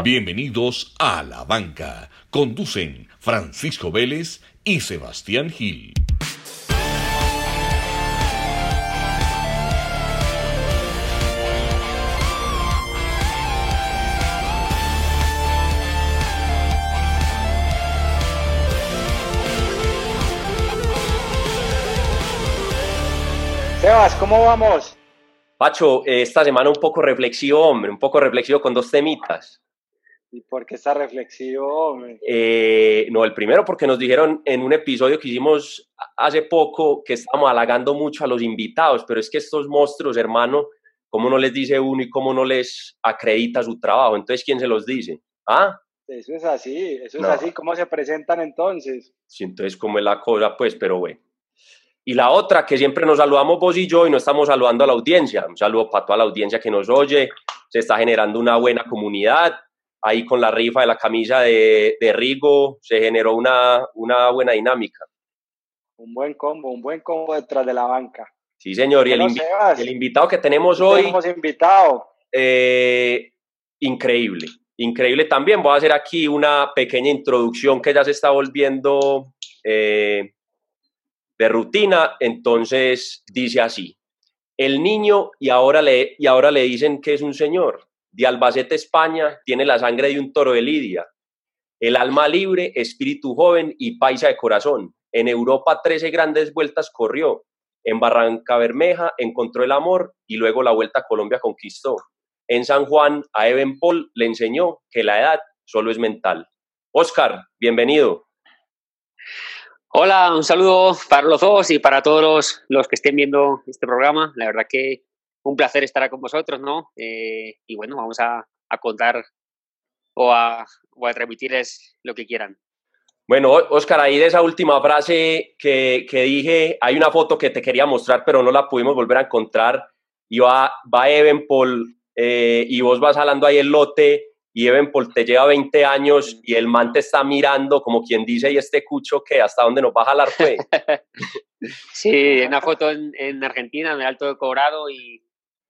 Bienvenidos a La Banca. Conducen Francisco Vélez y Sebastián Gil. Sebas, ¿cómo vamos? Pacho, eh, esta semana un poco reflexivo, hombre, un poco reflexivo con dos temitas. ¿Y por qué está reflexivo? Eh, no, el primero porque nos dijeron en un episodio que hicimos hace poco que estamos halagando mucho a los invitados, pero es que estos monstruos, hermano, ¿cómo no les dice uno y cómo no les acredita su trabajo? Entonces, ¿quién se los dice? ¿Ah? Eso es así, eso es No. así. ¿Cómo se presentan entonces? Sí, entonces, ¿cómo es la cosa? Pues, pero bueno. Y la otra, que siempre nos saludamos vos y yo y no estamos saludando a la audiencia. Un saludo para toda la audiencia que nos oye. Se está generando una buena comunidad. Ahí con la rifa de la camisa de, de Rigo se generó una, una buena dinámica. Un buen combo, un buen combo detrás de la banca. Sí, señor. Y el, invi- el invitado que tenemos ¿qué hoy, tenemos invitado. eh, increíble. Increíble también. Voy a hacer aquí una pequeña introducción que ya se está volviendo eh, de rutina. Entonces dice así. El niño, y ahora, le, y ahora le dicen que es un señor, de Albacete, España, tiene la sangre de un toro de Lidia, el alma libre, espíritu joven y paisa de corazón. En Europa 13 grandes vueltas corrió. En Barranca Bermeja encontró el amor y luego la vuelta a Colombia conquistó. En San Juan a Eben Paul le enseñó que la edad solo es mental. Oscar, bienvenido. Hola, un saludo para los dos y para todos los, los que estén viendo este programa. La verdad que un placer estar con vosotros, ¿no? Eh, y bueno, vamos a, a contar o a, o a transmitirles lo que quieran. Bueno, Oscar, ahí de esa última frase que, que dije, hay una foto que te quería mostrar, pero no la pudimos volver a encontrar. Y va, va Evenpol eh, y vos vas jalando ahí el lote y Evenpol te lleva 20 años y el man te está mirando como quien dice, y este cucho que hasta dónde nos va a jalar, pues. Sí, una foto en, en Argentina, en el Alto de Colorado y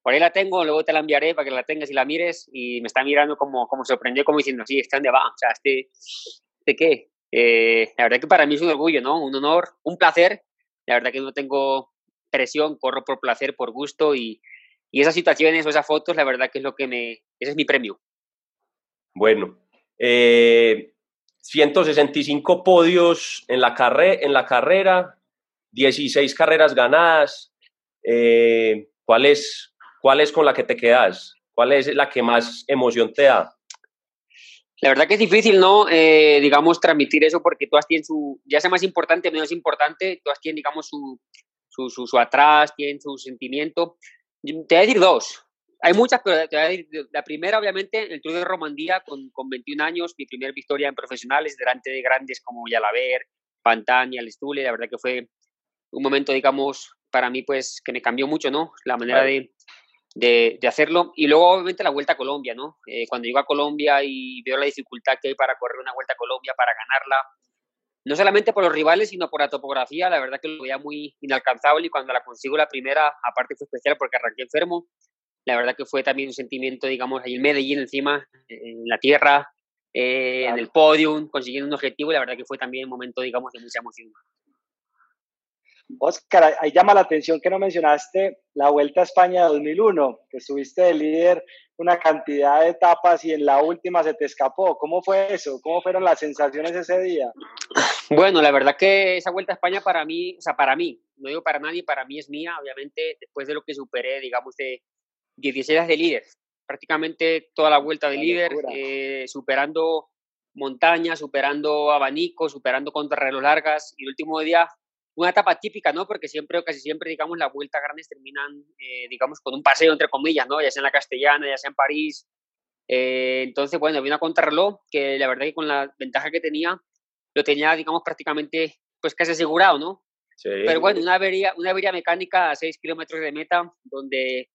por ahí la tengo, luego te la enviaré para que la tengas y la mires y me está mirando como, como sorprendido, como diciendo, sí, ¿este dónde va? O sea, ¿este, ¿este qué? Eh, la verdad que para mí es un orgullo, ¿no? Un honor, un placer. La verdad que no tengo presión, corro por placer, por gusto y, y esas situaciones o esas fotos, la verdad que es lo que me, ese es mi premio. Bueno, eh, 165 podios en la, carre- en la carrera, 16 carreras ganadas. Eh, ¿cuál, es, ¿Cuál es con la que te quedas? ¿Cuál es la que más emoción te da? La verdad que es difícil, ¿no? Eh, digamos, transmitir eso porque todas tienen su, ya sea más importante o menos importante, todas tienen, digamos, su, su, su, su atrás, tienen su sentimiento. Te voy a decir dos. Hay muchas, pero te voy a decir, la primera, obviamente, el Tour de Romandía con, con 21 años, mi primera victoria en profesionales, delante de grandes como Yalaber, Pantani, Alestule, la verdad que fue un momento, digamos, para mí, pues, que me cambió mucho, ¿no? La manera Claro. de, de, de hacerlo. Y luego, obviamente, la vuelta a Colombia, ¿no? Eh, cuando llego a Colombia y veo la dificultad que hay para correr una vuelta a Colombia, para ganarla, no solamente por los rivales, sino por la topografía, la verdad que lo veía muy inalcanzable y cuando la consigo la primera, aparte fue especial porque arranqué enfermo, la verdad que fue también un sentimiento, digamos, ahí en Medellín encima, en la tierra, eh, en el podium, consiguiendo un objetivo y la verdad que fue también un momento, digamos, de mucha emoción. Oscar, ahí- llama la atención que no mencionaste la Vuelta a España 2001, que estuviste de líder una cantidad de etapas y en la última se te escapó. ¿Cómo fue eso? ¿Cómo fueron las sensaciones ese día? Bueno, la verdad que esa vuelta a España para mí, o sea, para mí, no digo para nadie, para mí es mía, obviamente, después de lo que superé, digamos, de 16 días de líder, prácticamente toda la vuelta de Una líder, eh, superando montañas, superando abanicos, superando contrarreloj largas, y el último día, una etapa típica, ¿no? Porque siempre o casi siempre, digamos, las vueltas grandes terminan, eh, digamos, con un paseo, entre comillas, ¿no? Ya sea en la Castellana, ya sea en París. Eh, entonces, bueno, había una contrarreloj que la verdad que con la ventaja que tenía, lo tenía, digamos, prácticamente, pues casi asegurado, ¿no? Sí. Pero bueno, una avería, una avería mecánica a 6 kilómetros de meta, donde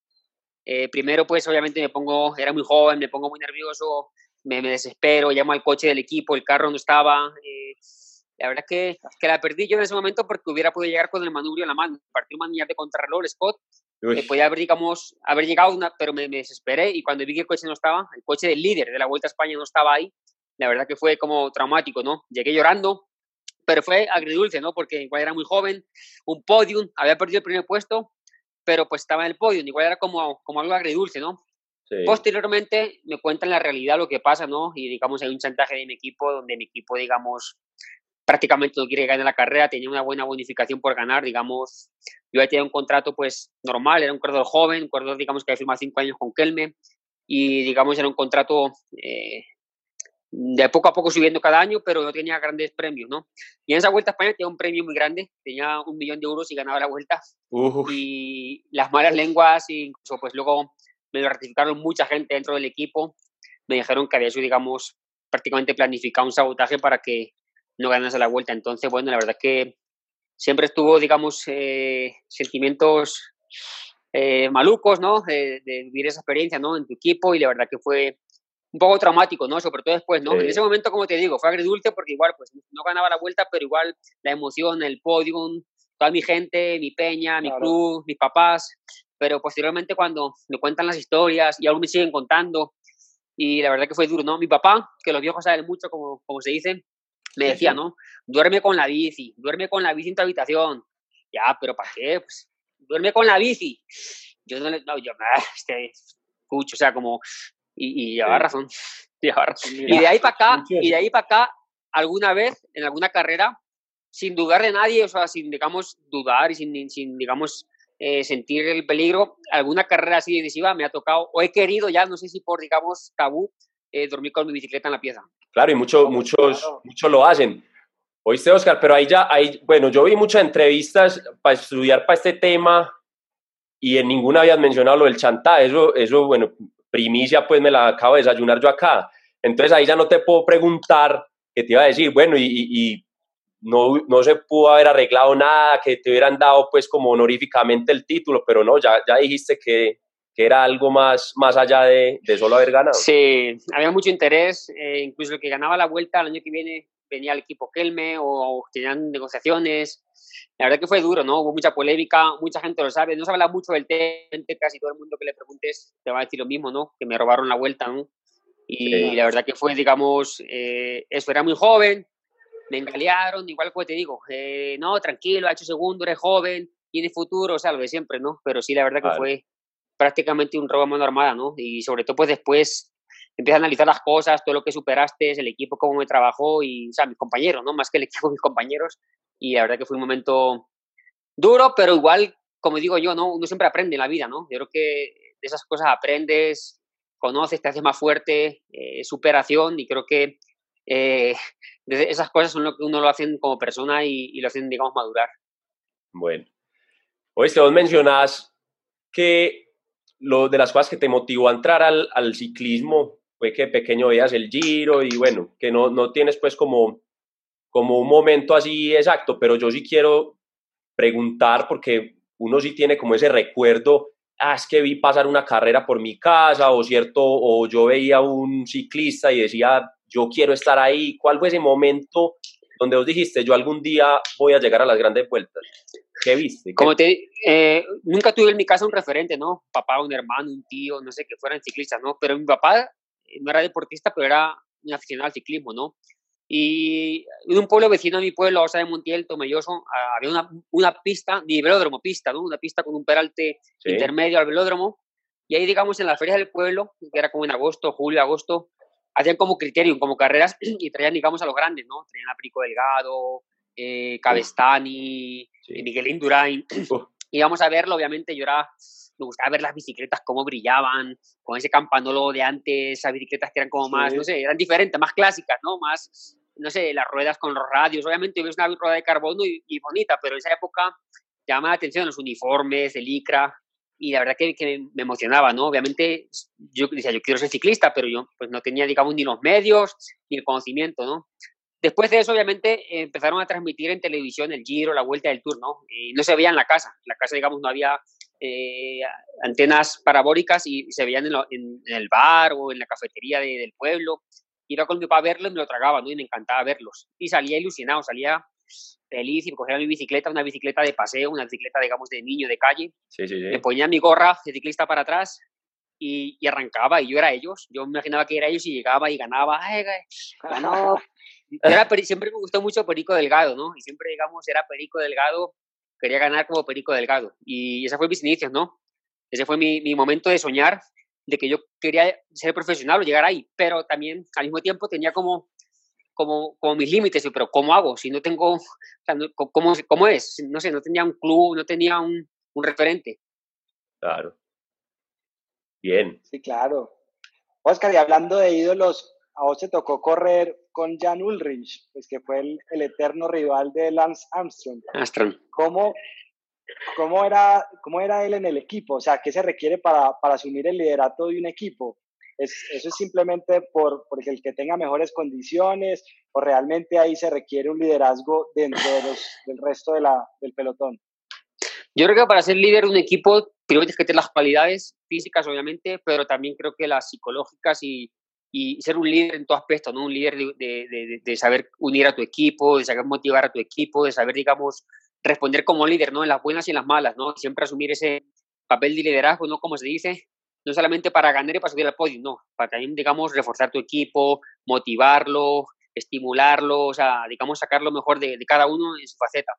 eh, primero, pues obviamente me pongo, era muy joven, me pongo muy nervioso, me, me desespero, llamo al coche del equipo, el carro no estaba. eh, la verdad que, que la perdí yo en ese momento porque hubiera podido llegar con el manubrio en la mano. Partí un manillar de contrarreloj, el Scott, Eh, podía haber, digamos, haber llegado, una, pero me, desesperé y cuando vi que el coche no estaba, el coche del líder de la Vuelta a España no estaba ahí, la verdad que fue como traumático, ¿no? Llegué llorando, pero fue agridulce, ¿no? Porque igual era muy joven, un podium, había perdido el primer puesto, pero pues estaba en el podium, igual era como, como algo agridulce, ¿no? Posteriormente me cuentan la realidad, lo que pasa, ¿no? Y digamos, hay un chantaje de mi equipo donde mi equipo, digamos, prácticamente no quiere ganar la carrera, tenía una buena bonificación por ganar, digamos, yo había tenido un contrato pues normal, era un corredor joven, un corredor digamos que había firmado cinco años con Kelme y digamos era un contrato eh, de poco a poco subiendo cada año, pero no tenía grandes premios, ¿no? Y en esa vuelta a España tenía un premio muy grande, tenía un millón de euros y ganaba la vuelta. Y las malas lenguas, incluso pues luego me lo ratificaron mucha gente dentro del equipo, me dijeron que había sido, digamos, prácticamente planificado un sabotaje para que no ganase la vuelta. Entonces, bueno, la verdad que siempre estuvo, digamos, eh, sentimientos eh, malucos, ¿no? De, vivir esa experiencia, ¿no? En tu equipo y la verdad que fue un poco traumático, ¿no? Sobre todo después, ¿no? En ese momento, como te digo, fue agridulce porque igual, pues, no ganaba la vuelta, pero igual la emoción, el podium, toda mi gente, mi peña, mi club, mis papás, pero posteriormente cuando me cuentan las historias y aún me siguen contando, y la verdad que fue duro, ¿no? Mi papá, que los viejos saben mucho, como, como se dice, me decía, ¿no? Duerme con la bici, duerme con la bici en tu habitación. Ya, pero ¿para qué? Pues duerme con la bici. Yo no, no yo, este, escucho, o sea, como, y, y lleva razón, lleva razón. Y de ahí para acá, y de ahí para acá, alguna vez, en alguna carrera, sin dudar de nadie, o sea, sin, digamos, dudar y sin, sin digamos, eh, sentir el peligro, alguna carrera así decisiva me ha tocado, o he querido ya, no sé si por, digamos, tabú, eh, dormir con mi bicicleta en la pieza. Claro, y muchos muchos, muchos lo hacen. Oíste, Oscar, pero ahí ya, ahí, bueno, yo vi muchas entrevistas para estudiar para este tema y en ninguna habías mencionado lo del chantá. Eso, eso, bueno, primicia, pues me la acabo de desayunar yo acá. Entonces ahí ya no te puedo preguntar qué te iba a decir, bueno, y, y, no, no, se pudo haber arreglado nada, que te hubieran dado pues como honoríficamente el título, pero no, ya, ya dijiste que, que era algo más, más allá de, de, solo haber ganado. Sí, había mucho interés, eh, incluso el que ganaba la vuelta el año que viene venía al equipo Kelme o, tenían negociaciones. La verdad que fue duro, ¿no? Hubo mucha polémica, mucha gente lo sabe, no se habla mucho del tema, casi todo el mundo que le preguntes te va a decir lo mismo, ¿no? Que me robaron la vuelta, ¿no? Y la verdad que fue, digamos, eh, eso, era muy joven, me engalearon, igual como te digo, eh, no, tranquilo, ha hecho segundo, eres joven, tiene futuro, o sea, lo de siempre, ¿no? Pero sí, la verdad que fue prácticamente un robo a mano armada, ¿no? Y sobre todo, pues después empiezas a analizar las cosas, todo lo que superaste, el equipo, cómo me trabajó y, o sea, mis compañeros, ¿no? Más que el equipo, mis compañeros. Y la verdad que fue un momento duro, pero igual, como digo yo, ¿no? Uno siempre aprende en la vida, ¿no? Yo creo que de esas cosas aprendes, conoces, te haces más fuerte, eh, superación y creo que eh, esas cosas son lo que uno lo hacen como persona y, y lo hacen, digamos, madurar. Bueno. Hoy vos mencionás que lo de las cosas que te motivó a entrar al, al ciclismo fue que pequeño veías el giro y bueno, que no, no tienes pues como, como un momento así exacto, pero yo sí quiero preguntar porque uno sí tiene como ese recuerdo, ah, es que vi pasar una carrera por mi casa o cierto, o yo veía un ciclista y decía, yo quiero estar ahí, ¿cuál fue ese momento donde vos dijiste, yo algún día voy a llegar a las grandes vueltas? ¿Qué viste? Como te eh, nunca tuve en mi casa un referente, ¿no? Papá, un hermano, un tío, no sé, que fueran ciclistas, ¿no? Pero mi papá no era deportista, pero era un aficionado al ciclismo, ¿no? Y en un pueblo vecino a mi pueblo, Osa de Montiel, Tomelloso, ah, había una, una pista, de velódromo, pista, ¿no? Una pista con un peralte intermedio al velódromo. Y ahí, digamos, en las ferias del pueblo, que era como en agosto, julio, agosto, hacían como criterium, como carreras, y traían, digamos, a los grandes, ¿no? Traían a Prico Delgado, eh, Cabestani, Miguel Indurain. Y vamos a verlo, obviamente, yo era, me gustaba ver las bicicletas, cómo brillaban, con ese campanolo de antes, esas bicicletas que eran como más, no sé, eran diferentes, más clásicas, ¿no? Más, no sé, las ruedas con los radios, obviamente es una rueda de carbono y, bonita, pero en esa época llamaba la atención los uniformes, el licra, y la verdad que, que, me emocionaba, ¿no? Obviamente yo decía, yo quiero ser ciclista, pero yo pues no tenía, digamos, ni los medios ni el conocimiento, ¿no? Después de eso, obviamente, empezaron a transmitir en televisión el Giro, la Vuelta del Tour, ¿no? Y no se veía en la casa. En la casa, digamos, no había eh, antenas parabólicas y se veían en, el bar o en la cafetería del pueblo. Iba con mi papá a verlos y me lo tragaba, ¿no? Y me encantaba verlos. Y salía ilusionado, salía feliz y cogía mi bicicleta, una bicicleta de paseo, una bicicleta, digamos, de niño de calle. Sí, sí, sí. Me ponía mi gorra de ciclista para atrás y, y, arrancaba y yo era ellos. Yo me imaginaba que era ellos y llegaba y ganaba. Ay, ganó. Era, siempre me gustó mucho Perico Delgado, ¿no? Y siempre, digamos, era Perico Delgado, quería ganar como Perico Delgado. Y ese fue mis inicios, ¿no? Ese fue mi, mi momento de soñar, de que yo quería ser profesional o llegar ahí, pero también al mismo tiempo tenía como como, como mis límites, pero ¿cómo hago? Si no tengo, o sea, ¿cómo, ¿cómo, es? No sé, no tenía un club, no tenía un, un referente. Claro. Bien. Sí, claro. Oscar, y hablando de ídolos, a vos te tocó correr con Jan Ulrich, pues que fue el, el eterno rival de Lance Armstrong. Armstrong. ¿Cómo, cómo, era, ¿Cómo era él en el equipo? O sea, ¿qué se requiere para, para asumir el liderato de un equipo? ¿Es, ¿Eso es simplemente por, por el que tenga mejores condiciones o realmente ahí se requiere un liderazgo dentro del resto de la, del pelotón? Yo creo que para ser líder de un equipo, primero tienes que tener las cualidades físicas, obviamente, pero también creo que las psicológicas y, ser un líder en todo aspecto, ¿no? Un líder de, de, de, saber unir a tu equipo, de saber motivar a tu equipo, de saber, digamos, responder como líder, ¿no? En las buenas y en las malas, ¿no? Siempre asumir ese papel de liderazgo, ¿no? Como se dice, no solamente para ganar y para subir al podio, no, para también, digamos, reforzar tu equipo, motivarlo, estimularlo, o sea, digamos, sacar lo mejor de, de cada uno en su faceta.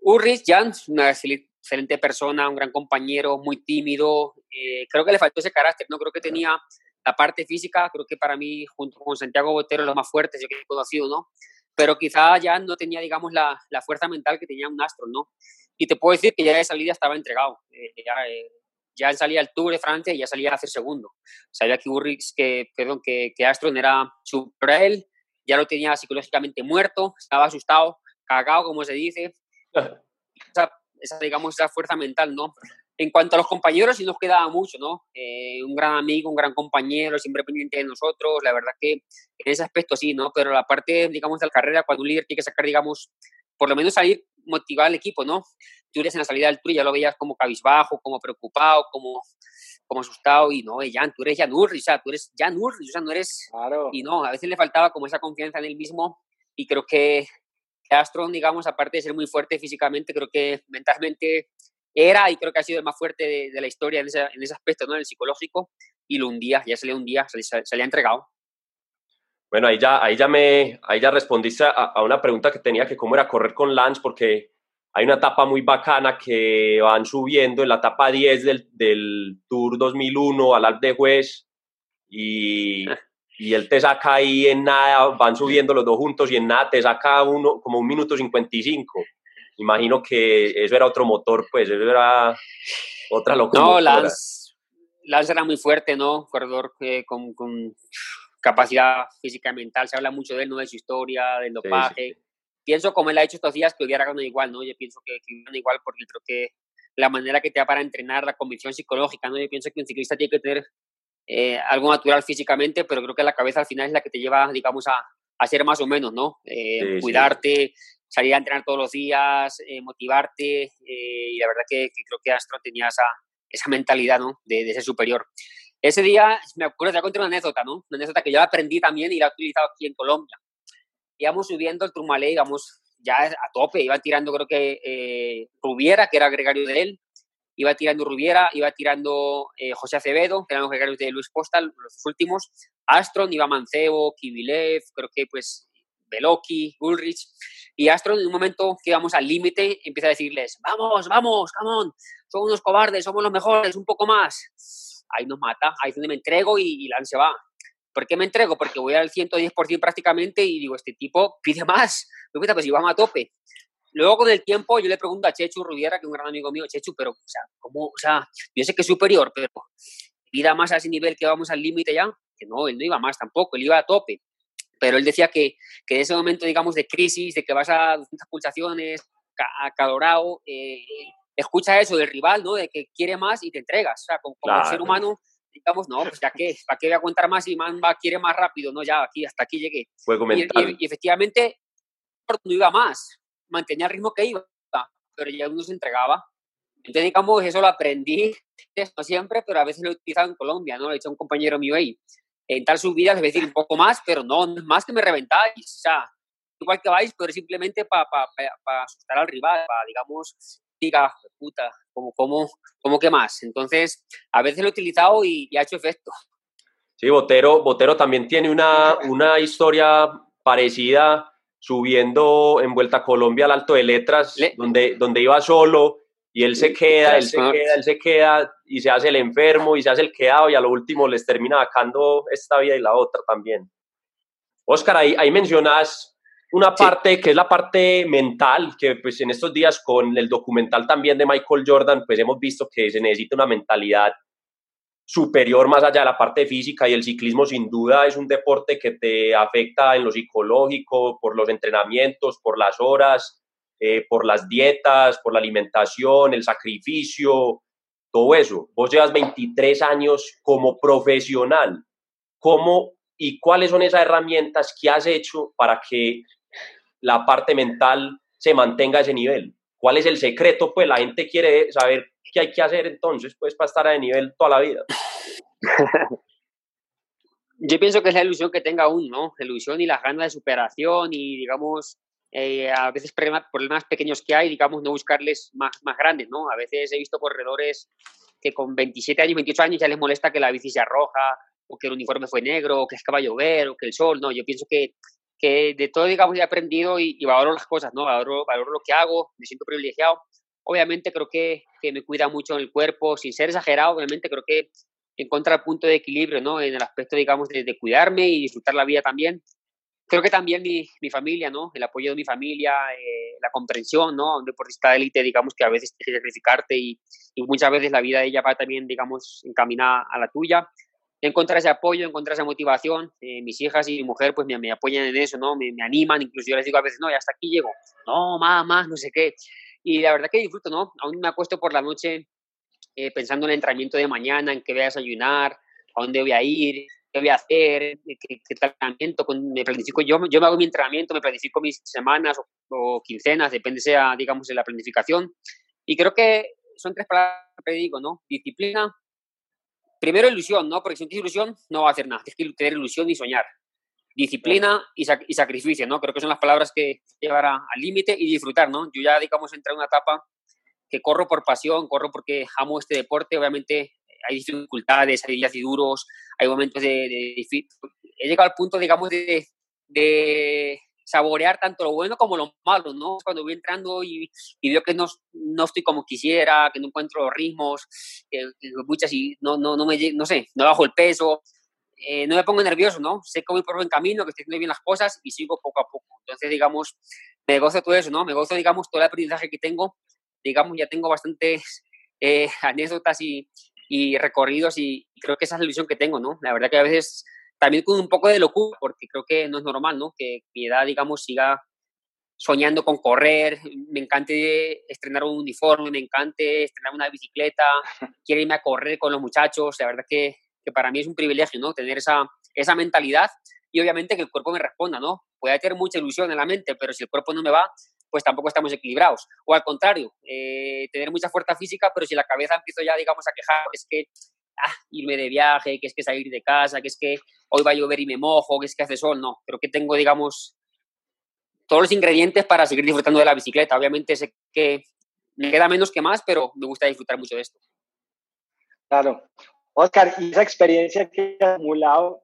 Ulrich Jan, una excelente persona, un gran compañero, muy tímido, eh, creo que le faltó ese carácter, no creo que tenía la parte física, creo que para mí, junto con Santiago Botero, los más fuertes yo que he conocido, ¿no? Pero quizá ya no tenía, digamos, la, la fuerza mental que tenía un astro, ¿no? Y te puedo decir que ya de salida estaba entregado. Eh, ya, eh, ya salía al Tour de Francia y ya salía a hacer segundo. Sabía que Urrix, que, perdón, que, que Astron era superior a él, ya lo tenía psicológicamente muerto, estaba asustado, cagado, como se dice. Esa, esa, digamos, esa fuerza mental, ¿no? En cuanto a los compañeros, sí nos quedaba mucho, ¿no? Eh, un gran amigo, un gran compañero, siempre pendiente de nosotros, la verdad que en ese aspecto sí, ¿no? Pero la parte, digamos, de la carrera, cuando un líder tiene que sacar, digamos, por lo menos salir motivar al equipo, ¿no? Tú eres en la salida del tour y ya lo veías como cabizbajo, como preocupado, como, como asustado y no, Jan, tú eres Jan Ulrich, o sea, tú eres Jan Ulrich, o sea, no eres... Claro. Y no, a veces le faltaba como esa confianza en él mismo y creo que Astron, digamos, aparte de ser muy fuerte físicamente, creo que mentalmente era y creo que ha sido el más fuerte de, de la historia en ese, en ese aspecto, ¿no? En el psicológico y lo hundía, ya salía un día, salía, salía entregado. Bueno, ahí ya, ahí ya, me, ahí ya respondiste a, a, una pregunta que tenía, que cómo era correr con Lance, porque hay una etapa muy bacana que van subiendo en la etapa 10 del, del Tour 2001 al Alpe de Juez y, y él te saca ahí en nada, van subiendo los dos juntos y en nada te saca uno como un minuto 55. Imagino que eso era otro motor, pues eso era otra locura. No, Lance, Lance era muy fuerte, ¿no? Corredor eh, con, con capacidad física y mental, se habla mucho de él, ¿no? De su historia, del dopaje. Sí, sí. Pienso, como él ha hecho estos días, que hubiera ganado igual, ¿no? Yo pienso que, que igual porque creo que la manera que te da para entrenar, la convicción psicológica, ¿no? Yo pienso que un ciclista tiene que tener eh, algo natural físicamente, pero creo que la cabeza al final es la que te lleva, digamos, a, a ser más o menos, ¿no? Eh, cuidarte, salir a entrenar todos los días, eh, motivarte, y la verdad que, que, creo que Astro tenía esa, esa mentalidad, ¿no? De, de ser superior. Ese día, me acuerdo, te conté una anécdota, ¿no? Una anécdota que yo aprendí también y la he utilizado aquí en Colombia. Íbamos subiendo el Turmalé, digamos, ya a tope, iba tirando, creo que eh, Rubiera, que era gregario de él, iba tirando Rubiera, iba tirando eh, José Acevedo, que eran los gregarios de Luis Postal, los últimos, Astron, iba Mancebo, Kivilev, creo que pues Beloki, Ulrich, y Astron en un momento que íbamos al límite empieza a decirles, vamos, vamos, come on, somos unos cobardes, somos los mejores, un poco más ahí nos mata, ahí es donde me entrego y, y Lance va. ¿Por qué me entrego? Porque voy al 110% prácticamente y digo, este tipo pide más, pues si vamos a tope. Luego con el tiempo yo le pregunto a Chechu Rubiera, que es un gran amigo mío, Chechu, pero, o sea, ¿cómo? O sea, yo sé que es superior, pero pida más a ese nivel que vamos al límite ya, que no, él no iba más tampoco, él iba a tope. Pero él decía que, que en ese momento, digamos, de crisis, de que vas a 200 pulsaciones, acalorado, eh, escucha eso del rival, ¿no? De que quiere más y te entregas. O sea, como, como claro. ser humano, digamos, no, pues ya que, ¿para qué voy a aguantar más y man va, quiere más rápido? No, ya, aquí, hasta aquí llegué. Y, y, y, efectivamente, no iba más, mantenía el ritmo que iba, pero ya uno se entregaba. Entonces, digamos, eso lo aprendí, no siempre, pero a veces lo he utilizado en Colombia, ¿no? Lo he hecho un compañero mío ahí. En tal subida les voy a decir un poco más, pero no, no es más que me reventáis. O sea, igual que vais, pero simplemente para asustar al rival, para, digamos, diga, puta, como, como, como que más. Entonces, a veces lo he utilizado y, ha hecho efecto. Sí, Botero, Botero también tiene una, una historia parecida subiendo en Vuelta a Colombia al Alto de Letras, donde, donde iba solo y él se queda, él se queda, él se queda y se hace el enfermo y se hace el quedado y a lo último les termina sacando esta vida y la otra también. Oscar, ahí, ahí mencionas una parte que es la parte mental, que pues en estos días con el documental también de Michael Jordan, pues hemos visto que se necesita una mentalidad superior más allá de la parte física y el ciclismo sin duda es un deporte que te afecta en lo psicológico, por los entrenamientos, por las horas, eh, por las dietas, por la alimentación, el sacrificio, todo eso. Vos llevas 23 años como profesional. ¿Cómo y cuáles son esas herramientas que has hecho para que la parte mental se mantenga a ese nivel? ¿Cuál es el secreto? Pues la gente quiere saber qué hay que hacer entonces, pues para estar a ese nivel toda la vida. Yo pienso que es la ilusión que tenga uno, ¿no? La ilusión y las ganas de superación y, digamos, eh, a veces problemas, pequeños que hay, digamos, no buscarles más, más grandes, ¿no? A veces he visto corredores que con 27 años, 28 años ya les molesta que la bici sea roja, o que el uniforme fue negro, o que es que va a llover, o que el sol, no, yo pienso que, que de todo, digamos, he aprendido y, valoro las cosas, ¿no? Valoro, valoro lo que hago, me siento privilegiado. Obviamente creo que, que me cuida mucho el cuerpo, sin ser exagerado, obviamente creo que encontrar punto de equilibrio, ¿no? En el aspecto, digamos, de, de, cuidarme y disfrutar la vida también. Creo que también mi, mi familia, ¿no? El apoyo de mi familia, eh, la comprensión, ¿no? Un deportista de élite, digamos, que a veces tienes que sacrificarte y, y, muchas veces la vida de ella va también, digamos, encaminada a la tuya encontrar ese apoyo, encontrar esa motivación. Eh, mis hijas y mi mujer pues me, me apoyan en eso, ¿no? Me, me, animan, incluso yo les digo a veces, no, ya hasta aquí llego, no, más, no sé qué. Y la verdad que disfruto, ¿no? Aún me acuesto por la noche eh, pensando en el entrenamiento de mañana, en qué voy a desayunar, a dónde voy a ir, qué voy a hacer, qué, qué entrenamiento, con, me planifico, yo, yo me hago mi entrenamiento, me planifico mis semanas o, o quincenas, depende sea, digamos, de la planificación. Y creo que son tres palabras que digo, ¿no? Disciplina, primero ilusión, ¿no? Porque si no tienes ilusión, no va a hacer nada. Tienes que tener ilusión y soñar. Disciplina y, y sacrificio, ¿no? Creo que son las palabras que llevar al límite y disfrutar, ¿no? Yo ya, digamos, entré en una etapa que corro por pasión, corro porque amo este deporte. Obviamente hay dificultades, hay días y duros, hay momentos de, de, He llegado al punto, digamos, de, de saborear tanto lo bueno como lo malo, ¿no? Cuando voy entrando y, y veo que no, no, estoy como quisiera, que no encuentro los ritmos, que, muchas y no, no, no me, no sé, no bajo el peso, eh, no me pongo nervioso, ¿no? Sé que voy por buen camino, que estoy haciendo bien las cosas y sigo poco a poco. Entonces, digamos, me gozo todo eso, ¿no? Me gozo, digamos, todo el aprendizaje que tengo. Digamos, ya tengo bastantes eh, anécdotas y, y recorridos y creo que esa es la ilusión que tengo, ¿no? La verdad que a veces también con un poco de locura, porque creo que no es normal, ¿no? Que mi edad, digamos, siga soñando con correr, me encante estrenar un uniforme, me encante estrenar una bicicleta, quiero irme a correr con los muchachos, la verdad que, que para mí es un privilegio, ¿no? Tener esa, esa mentalidad y obviamente que el cuerpo me responda, ¿no? Puede tener mucha ilusión en la mente, pero si el cuerpo no me va, pues tampoco estamos equilibrados. O al contrario, eh, tener mucha fuerza física, pero si la cabeza empiezo ya, digamos, a quejar, es que ah, irme de viaje, que es que salir de casa, que es que hoy va a llover y me mojo, que es que hace sol, no, creo que tengo, digamos, todos los ingredientes para seguir disfrutando de la bicicleta. Obviamente sé que me queda menos que más, pero me gusta disfrutar mucho de esto. Claro. Oscar, ¿y esa experiencia que has acumulado,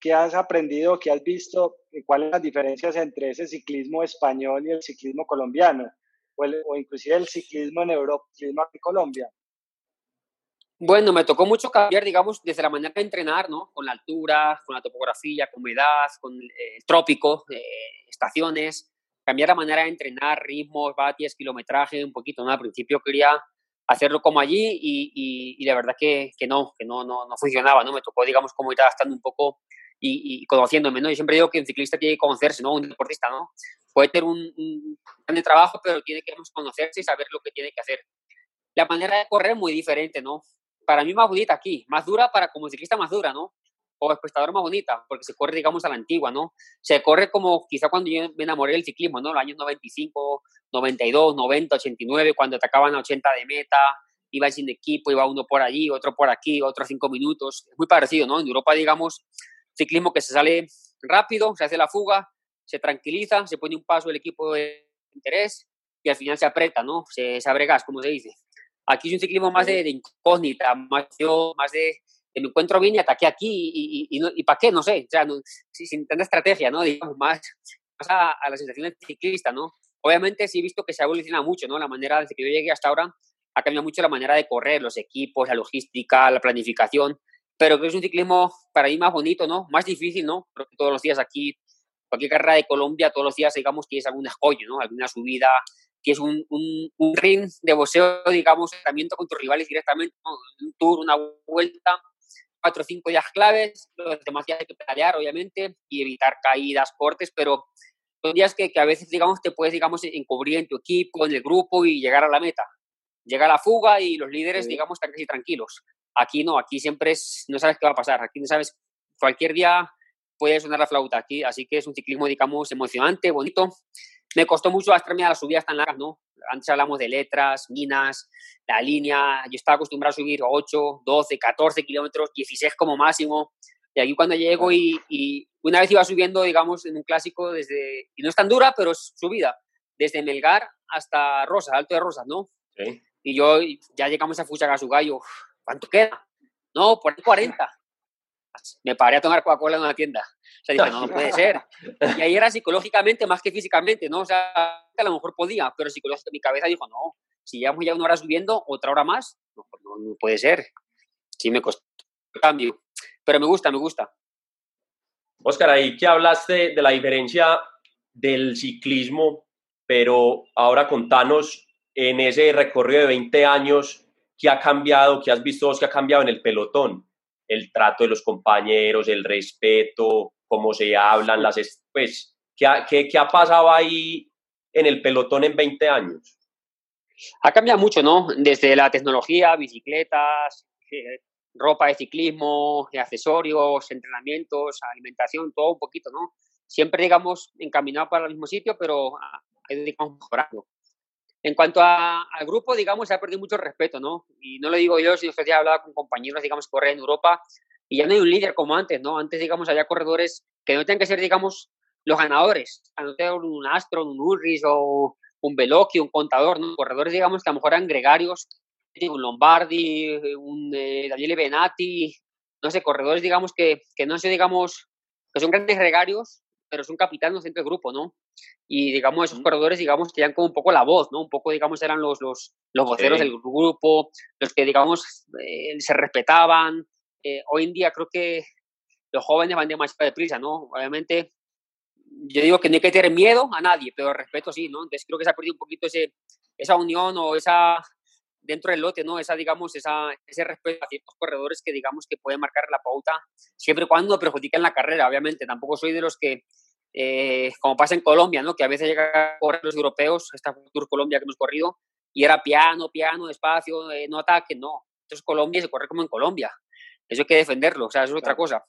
qué has aprendido, qué has visto, cuáles son las diferencias entre ese ciclismo español y el ciclismo colombiano? O, el, o inclusive el ciclismo en Europa, el ciclismo en Colombia. Bueno, me tocó mucho cambiar, digamos, desde la manera de entrenar, ¿no? Con la altura, con la topografía, con humedad, con el eh, trópico, eh, estaciones, cambiar la manera de entrenar, ritmos, vatios, kilometraje, un poquito, ¿no? Al principio quería hacerlo como allí y, y, y la verdad que, que, no, que no, no, no, funcionaba, ¿no? Me tocó, digamos, como ir adaptando un poco y, y, conociéndome, ¿no? Yo siempre digo que un ciclista tiene que conocerse, ¿no? Un deportista, ¿no? Puede tener un, un plan de trabajo, pero tiene que conocerse y saber lo que tiene que hacer. La manera de correr es muy diferente, ¿no? Para mí más bonita aquí, más dura para como ciclista más dura, ¿no? O espectador más bonita, porque se corre, digamos, a la antigua, ¿no? Se corre como quizá cuando yo me enamoré del ciclismo, ¿no? Los años 95, 92, 90, 89, cuando atacaban a 80 de meta, iba sin equipo, iba uno por allí, otro por aquí, otro cinco minutos. Es muy parecido, ¿no? En Europa, digamos, ciclismo que se sale rápido, se hace la fuga, se tranquiliza, se pone un paso el equipo de interés y al final se aprieta, ¿no? Se, se abre gas, como se dice. Aquí es un ciclismo más de, incógnita, más, más de, me encuentro bien y ataqué aquí y, y, y, para qué, no sé, o sea, sin, tanta estrategia, ¿no? Digamos, más, a, a, la sensación del ciclista, ¿no? Obviamente sí he visto que se ha evolucionado mucho, ¿no? La manera desde que yo llegué hasta ahora ha cambiado mucho la manera de correr, los equipos, la logística, la planificación, pero creo que es un ciclismo para mí más bonito, ¿no? Más difícil, ¿no? Creo que todos los días aquí, cualquier carrera de Colombia, todos los días, digamos, tienes algún escollo, ¿no? Alguna subida, tienes un, un, un ring de boxeo, digamos, tratamiento con tus rivales directamente, ¿no? un tour, una vuelta, cuatro o cinco días claves, los demás días hay que pedalear, obviamente, y evitar caídas, cortes, pero son días que, que, a veces, digamos, te puedes, digamos, encubrir en tu equipo, en el grupo y llegar a la meta. Llega la fuga y los líderes, sí. digamos, están casi tranquilos. Aquí no, aquí siempre es, no sabes qué va a pasar, aquí no sabes, cualquier día puede sonar la flauta aquí, así que es un ciclismo, digamos, emocionante, bonito. Me costó mucho adaptarme a las subidas tan largas, ¿no? Antes hablamos de letras, minas, la línea, yo estaba acostumbrado a subir 8, 12, 14 kilómetros, 16 como máximo, y aquí cuando llego y, y, una vez iba subiendo, digamos, en un clásico desde, y no es tan dura, pero es subida, desde Melgar hasta Rosas, Alto de Rosas, ¿no? Sí. Y yo, ya llegamos a Fuchagazugayo, ¿cuánto queda? No, por ahí 40. Me paré a tomar Coca-Cola en una tienda. O sea, dije, no, no puede ser. Y ahí era psicológicamente más que físicamente, ¿no? O sea, a lo mejor podía, pero psicológicamente mi cabeza dijo, no, si llevamos ya una hora subiendo, otra hora más, no, no, no puede ser. Sí me costó el cambio pero me gusta, me gusta. Oscar, ahí que hablaste de la diferencia del ciclismo, pero ahora contanos en ese recorrido de 20 años, ¿qué ha cambiado? ¿Qué has visto vos que ha cambiado en el pelotón? El trato de los compañeros, el respeto, cómo se hablan, las... Pues, ¿qué ha, qué, qué ha pasado ahí en el pelotón en 20 años? Ha cambiado mucho, ¿no? Desde la tecnología, bicicletas, ropa de ciclismo, accesorios, entrenamientos, alimentación, todo un poquito, ¿no? Siempre, digamos, encaminado para el mismo sitio, pero hay digamos, mejorando. En cuanto a, al grupo, digamos, se ha perdido mucho respeto, ¿no? Y no lo digo yo, sino que he hablado con compañeros, digamos, que en Europa y ya no hay un líder como antes, ¿no? Antes, digamos, había corredores que no tenían que ser, digamos, los ganadores. No tenían un Astro, un Ulrich un Veloci, un contador, ¿no? Corredores, digamos, que a lo mejor eran gregarios un Lombardi, un eh, Daniele Benati, no sé, corredores, digamos, que, que no sé, digamos, que son grandes gregarios, pero son capitanes dentro del grupo, ¿no? Y, digamos, esos corredores, digamos, tenían como un poco la voz, ¿no? Un poco, digamos, eran los, los, los voceros sí. del grupo, los que, digamos, eh, se respetaban. Eh, hoy en día creo que los jóvenes van demasiado deprisa, ¿no? Obviamente, yo digo que no hay que tener miedo a nadie, pero respeto sí, ¿no? Entonces creo que se ha perdido un poquito ese, esa unión o esa, dentro del lote, ¿no? Esa, digamos, esa, ese respeto a ciertos corredores que, digamos, que pueden marcar la pauta siempre y cuando perjudiquen la carrera, obviamente. Tampoco soy de los que, eh, como pasa en Colombia, ¿no? Que a veces llegan a correr los europeos, esta Tour Colombia que hemos corrido, y era piano, piano, despacio, eh, no ataque, no. Entonces Colombia se corre como en Colombia. Eso hay que defenderlo, o sea, eso es otra cosa.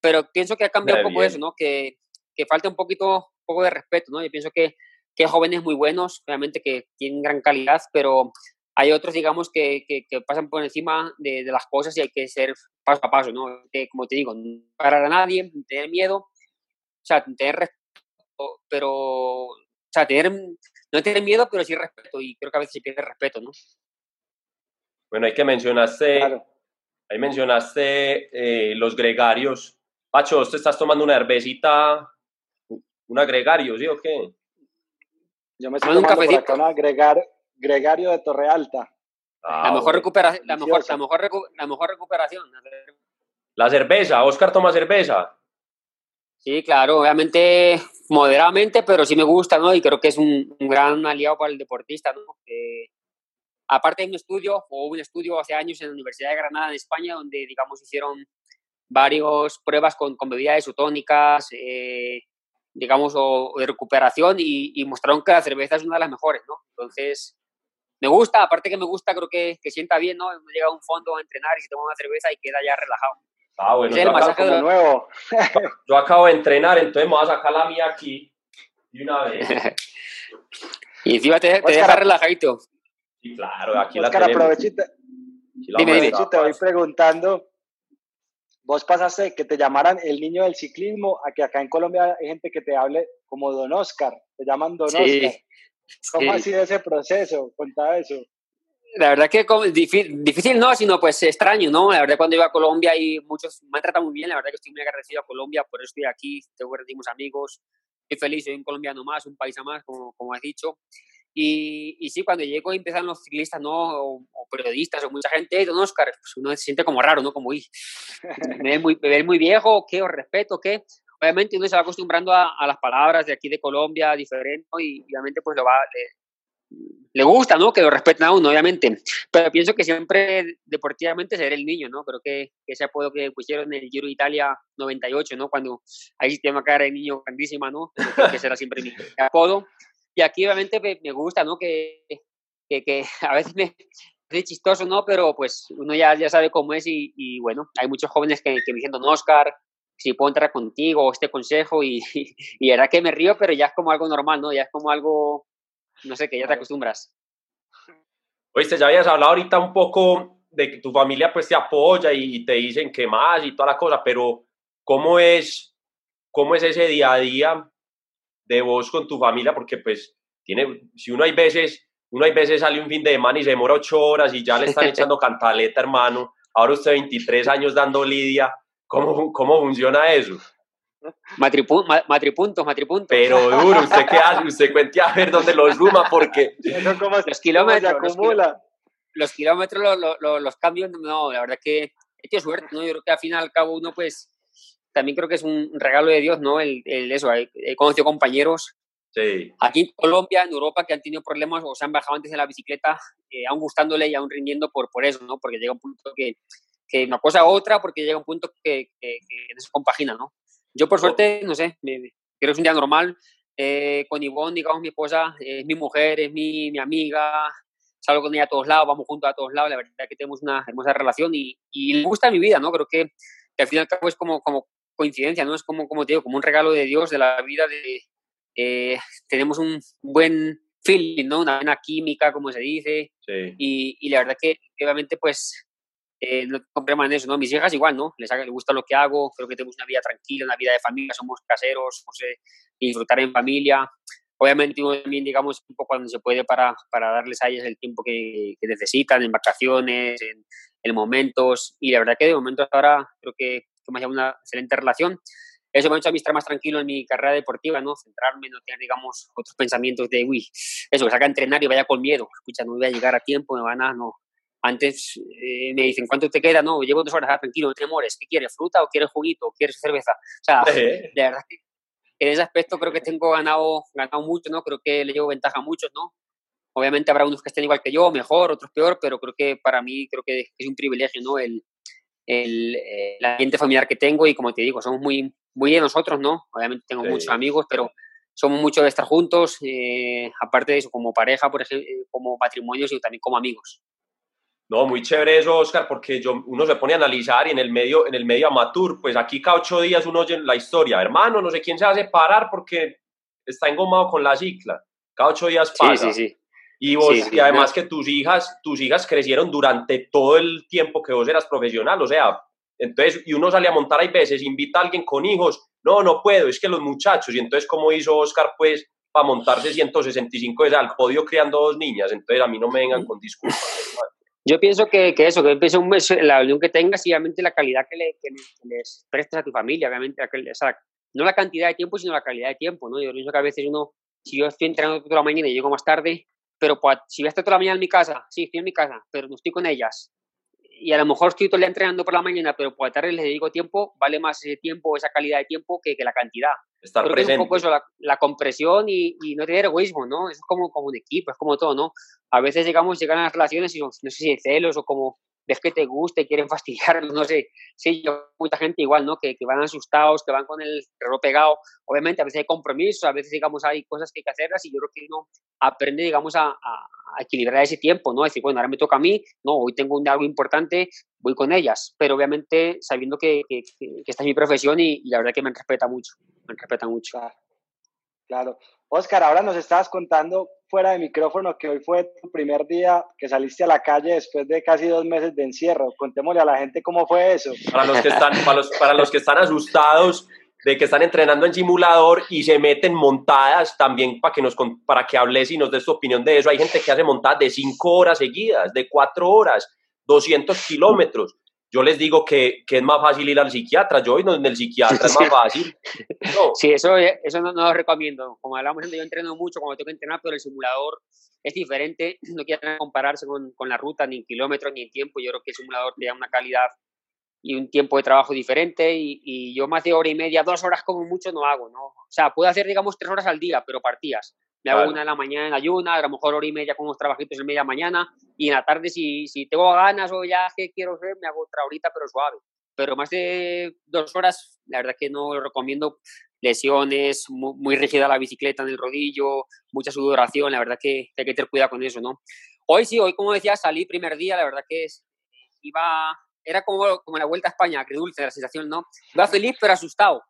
Pero pienso que ha cambiado un poco bien. eso, ¿no? Que, que falta un poquito, un poco de respeto, ¿no? Yo pienso que, que jóvenes muy buenos, obviamente que tienen gran calidad, pero hay otros, digamos, que, que, que pasan por encima de, de, las cosas y hay que ser paso a paso, ¿no? Que, como te digo, no parar a nadie, tener miedo, o sea, tener respeto, pero, o sea, tener, no tener miedo, pero sí respeto, y creo que a veces se pierde respeto, ¿no? Bueno, hay que mencionaste, claro. ahí mencionaste eh, los gregarios. Pacho, ¿te estás tomando una cervecita, una gregario, sí o qué? Yo me estoy tomando un cafecito. Por acá una gregar, Gregario de Torre Alta. Ah, la, mejor recupera la, mejor, la, mejor recu la mejor recuperación. La cerveza, Oscar toma cerveza. Sí, claro, obviamente moderadamente, pero sí me gusta, ¿no? Y creo que es un, un gran aliado para el deportista, ¿no? Aparte hay un estudio, o un estudio hace años en la Universidad de Granada, en España, donde, digamos, hicieron varias pruebas con, con bebidas isotónicas, eh, digamos, o, o de recuperación y, y, mostraron que la cerveza es una de las mejores, ¿no? Entonces, me gusta, aparte que me gusta, creo que, que sienta bien, ¿no? Uno llega a un fondo a entrenar y se toma una cerveza y queda ya relajado. Ah, bueno, el masaje de nuevo. yo acabo de entrenar, entonces me voy a sacar la mía aquí de una vez. y encima te, te deja relajadito. Sí, claro, aquí Oscar, la tenemos. Aprovechita, dime, dime. te voy preguntando, vos pasaste que te llamaran el niño del ciclismo a que acá en Colombia hay gente que te hable como Don Oscar, te llaman Don Oscar. ¿Cómo ha sido ese proceso? Contá eso. La verdad que difícil, difícil no, sino pues extraño, ¿no? La verdad cuando iba a Colombia y muchos me han tratado muy bien, la verdad que estoy muy agradecido a Colombia, por eso estoy aquí, tengo muchos amigos, estoy feliz, soy un colombiano más, un país más, como, como has dicho. Y, y, sí, cuando llego y empiezan los ciclistas, ¿no? O, periodistas o mucha gente, don Oscar, pues uno se siente como raro, ¿no? Como, uy, me ven muy, me muy viejo, ¿qué? ¿O respeto, qué? Obviamente uno se va acostumbrando a, a las palabras de aquí de Colombia, diferente, y obviamente pues lo va, le gusta, ¿no? Que lo respeten a uno, obviamente. Pero pienso que siempre deportivamente será el niño, ¿no? Creo que ese apodo que pusieron en el Giro Italia 98, ¿no? Cuando tiene una cara de niño grandísima, ¿no? Creo que será siempre mi apodo. Y aquí obviamente me, gusta, ¿no? Que, que, que, a veces me es chistoso, ¿no? Pero pues uno ya, ya sabe cómo es y, y bueno, hay muchos jóvenes que, que me dicen, don Oscar, si puedo entrar contigo, este consejo y, y, y era que me río, pero ya es como algo normal, ¿no? Ya es como algo no sé, que ya te acostumbras. Oíste, ya habías hablado ahorita un poco de que tu familia pues te apoya y te dicen que más y toda la cosa, pero ¿cómo es, cómo es ese día a día de vos con tu familia? Porque pues tiene, si uno hay veces, uno hay veces sale un fin de semana y se demora ocho horas y ya le están echando cantaleta, hermano. Ahora usted 23 años dando lidia, ¿cómo, cómo funciona eso? matripuntos, matripuntos. Pero duro, ¿usted qué hace? Usted cuente a ver dónde lo suma, porque los kilómetros, acumula. Los, kilómetros, los, los, cambios, no, la verdad que he tenido suerte, ¿no? Yo creo que al fin y al cabo uno, pues, también creo que es un regalo de Dios, ¿no? El, el eso, he conocido compañeros sí. aquí en Colombia, en Europa, que han tenido problemas o se han bajado antes de la bicicleta, eh, aún gustándole y aún rindiendo por, por eso, ¿no? Porque llega un punto que, que una cosa a otra, porque llega un punto que, que, que no se compagina, ¿no? Yo por suerte, no sé, creo que es un día normal. Eh, con Ivonne, digamos, mi esposa, es mi mujer, es mi, mi, amiga, salgo con ella a todos lados, vamos juntos a todos lados, la verdad es que tenemos una hermosa relación y, y le gusta mi vida, ¿no? Creo que, al fin y al cabo es como, como coincidencia, ¿no? Es como, como te digo, como un regalo de Dios, de la vida, de, eh, tenemos un buen feeling, ¿no? Una buena química, como se dice, sí. y, y la verdad que obviamente pues eh, problema en eso, ¿no? Mis hijas igual, ¿no? Les, les, gusta lo que hago, creo que tenemos una vida tranquila, una vida de familia, somos caseros, somos eh, disfrutar en familia. Obviamente uno también, digamos, un poco cuando se puede para, para darles a ellas el tiempo que, que necesitan, en vacaciones, en, en, momentos. Y la verdad que de momento hasta ahora creo que, que hemos una excelente relación. Eso me ha hecho a mí estar más tranquilo en mi carrera deportiva, ¿no? Centrarme, no tener, digamos, otros pensamientos de, uy, eso, que salga a entrenar y vaya con miedo. Escucha, no voy a llegar a tiempo, me van a, no, antes eh, me dicen, ¿cuánto te queda? No, llevo dos horas, ah, tranquilo, no te demores. ¿Qué quieres? ¿Fruta o quieres juguito? ¿O quieres cerveza? O sea, de verdad que en ese aspecto creo que tengo ganado, ganado mucho, ¿no? Creo que le llevo ventaja a muchos, ¿no? Obviamente habrá unos que estén igual que yo, mejor, otros peor, pero creo que para mí creo que es un privilegio, ¿no? El, el, el ambiente familiar que tengo y como te digo, somos muy, muy de nosotros, ¿no? Obviamente tengo sí. muchos amigos, pero somos mucho de estar juntos, eh, aparte de eso, como pareja, por ejemplo, como matrimonios y también como amigos. No, muy chévere eso, Oscar, porque yo, uno se pone a analizar y en el medio, en el medio amateur, pues aquí cada ocho días uno oye la historia, hermano, no sé quién se hace parar porque está engomado con la cicla. Cada ocho días pasa. Sí, sí, sí. Y, vos, y además que tus hijas, tus hijas crecieron durante todo el tiempo que vos eras profesional, o sea, entonces, y uno sale a montar, hay veces, invita a alguien con hijos, no, no puedo, es que los muchachos, y entonces, ¿cómo hizo Oscar, pues, para montarse 165 veces al podio criando dos niñas? Entonces, a mí no me vengan con disculpas. Yo pienso que, que eso, que empieza un mes, la unión que tengas obviamente la calidad que, le, que les prestes a tu familia, obviamente, no la cantidad de tiempo, sino la calidad de tiempo, ¿no? Yo pienso que a veces uno, si yo estoy entrenando toda la mañana y llego más tarde, pero pues, si voy a estar toda la mañana en mi casa, sí, estoy en mi casa, pero no estoy con ellas, y a lo mejor estoy todo el día entrenando por la mañana, pero por la tarde les dedico tiempo, vale más ese tiempo, esa calidad de tiempo que, que la cantidad. Estar Creo presente. Que es un poco eso, la, la compresión y, y, no tener egoísmo, ¿no? Es como, como un equipo, es como todo, ¿no? A veces, digamos, llegan a las relaciones y no, no sé si hay celos o como ves que te gusta y quieren fastidiar, no sé, sí, yo, mucha gente igual, ¿no? Que, que, van asustados, que van con el reloj pegado. Obviamente, a veces hay compromisos, a veces, digamos, hay cosas que hay que hacerlas y yo creo que uno aprende, digamos, a, a equilibrar ese tiempo, ¿no? Decir, bueno, ahora me toca a mí, no, hoy tengo un, algo importante, voy con ellas, pero obviamente sabiendo que, que, que esta es mi profesión y, y, la verdad que me respeta mucho, me respeta mucho. Claro. Oscar, ahora nos estabas contando fuera de micrófono que hoy fue tu primer día que saliste a la calle después de casi dos meses de encierro. Contémosle a la gente cómo fue eso. Para los que están, para los, para los que están asustados de que están entrenando en simulador y se meten montadas también para que, nos, para que hables y nos des tu opinión de eso. Hay gente que hace montadas de cinco horas seguidas, de cuatro horas, 200 kilómetros yo les digo que, que, es más fácil ir al psiquiatra. Yo voy donde el psiquiatra es más fácil. Sí, eso, eso no, no, lo recomiendo. Como hablamos, yo entreno mucho cuando tengo que entrenar, pero el simulador es diferente. No quiero compararse con, con, la ruta, ni en kilómetros, ni en tiempo. Yo creo que el simulador te da una calidad y un tiempo de trabajo diferente. Y, y, yo más de hora y media, dos horas como mucho no hago, ¿no? O sea, puedo hacer, digamos, tres horas al día, pero partidas. Me hago una en la mañana en ayuna, a lo mejor hora y media con unos trabajitos en media mañana, y en la tarde, si, si tengo ganas o ya que quiero hacer, me hago otra horita, pero suave. Pero más de dos horas, la verdad que no lo recomiendo. Lesiones, muy, rígida la bicicleta en el rodillo, mucha sudoración, la verdad que hay que tener cuidado con eso, ¿no? Hoy sí, hoy como decía, salí primer día, la verdad que es, iba, era como, como la vuelta a España, que dulce la sensación, ¿no? Iba feliz pero asustado.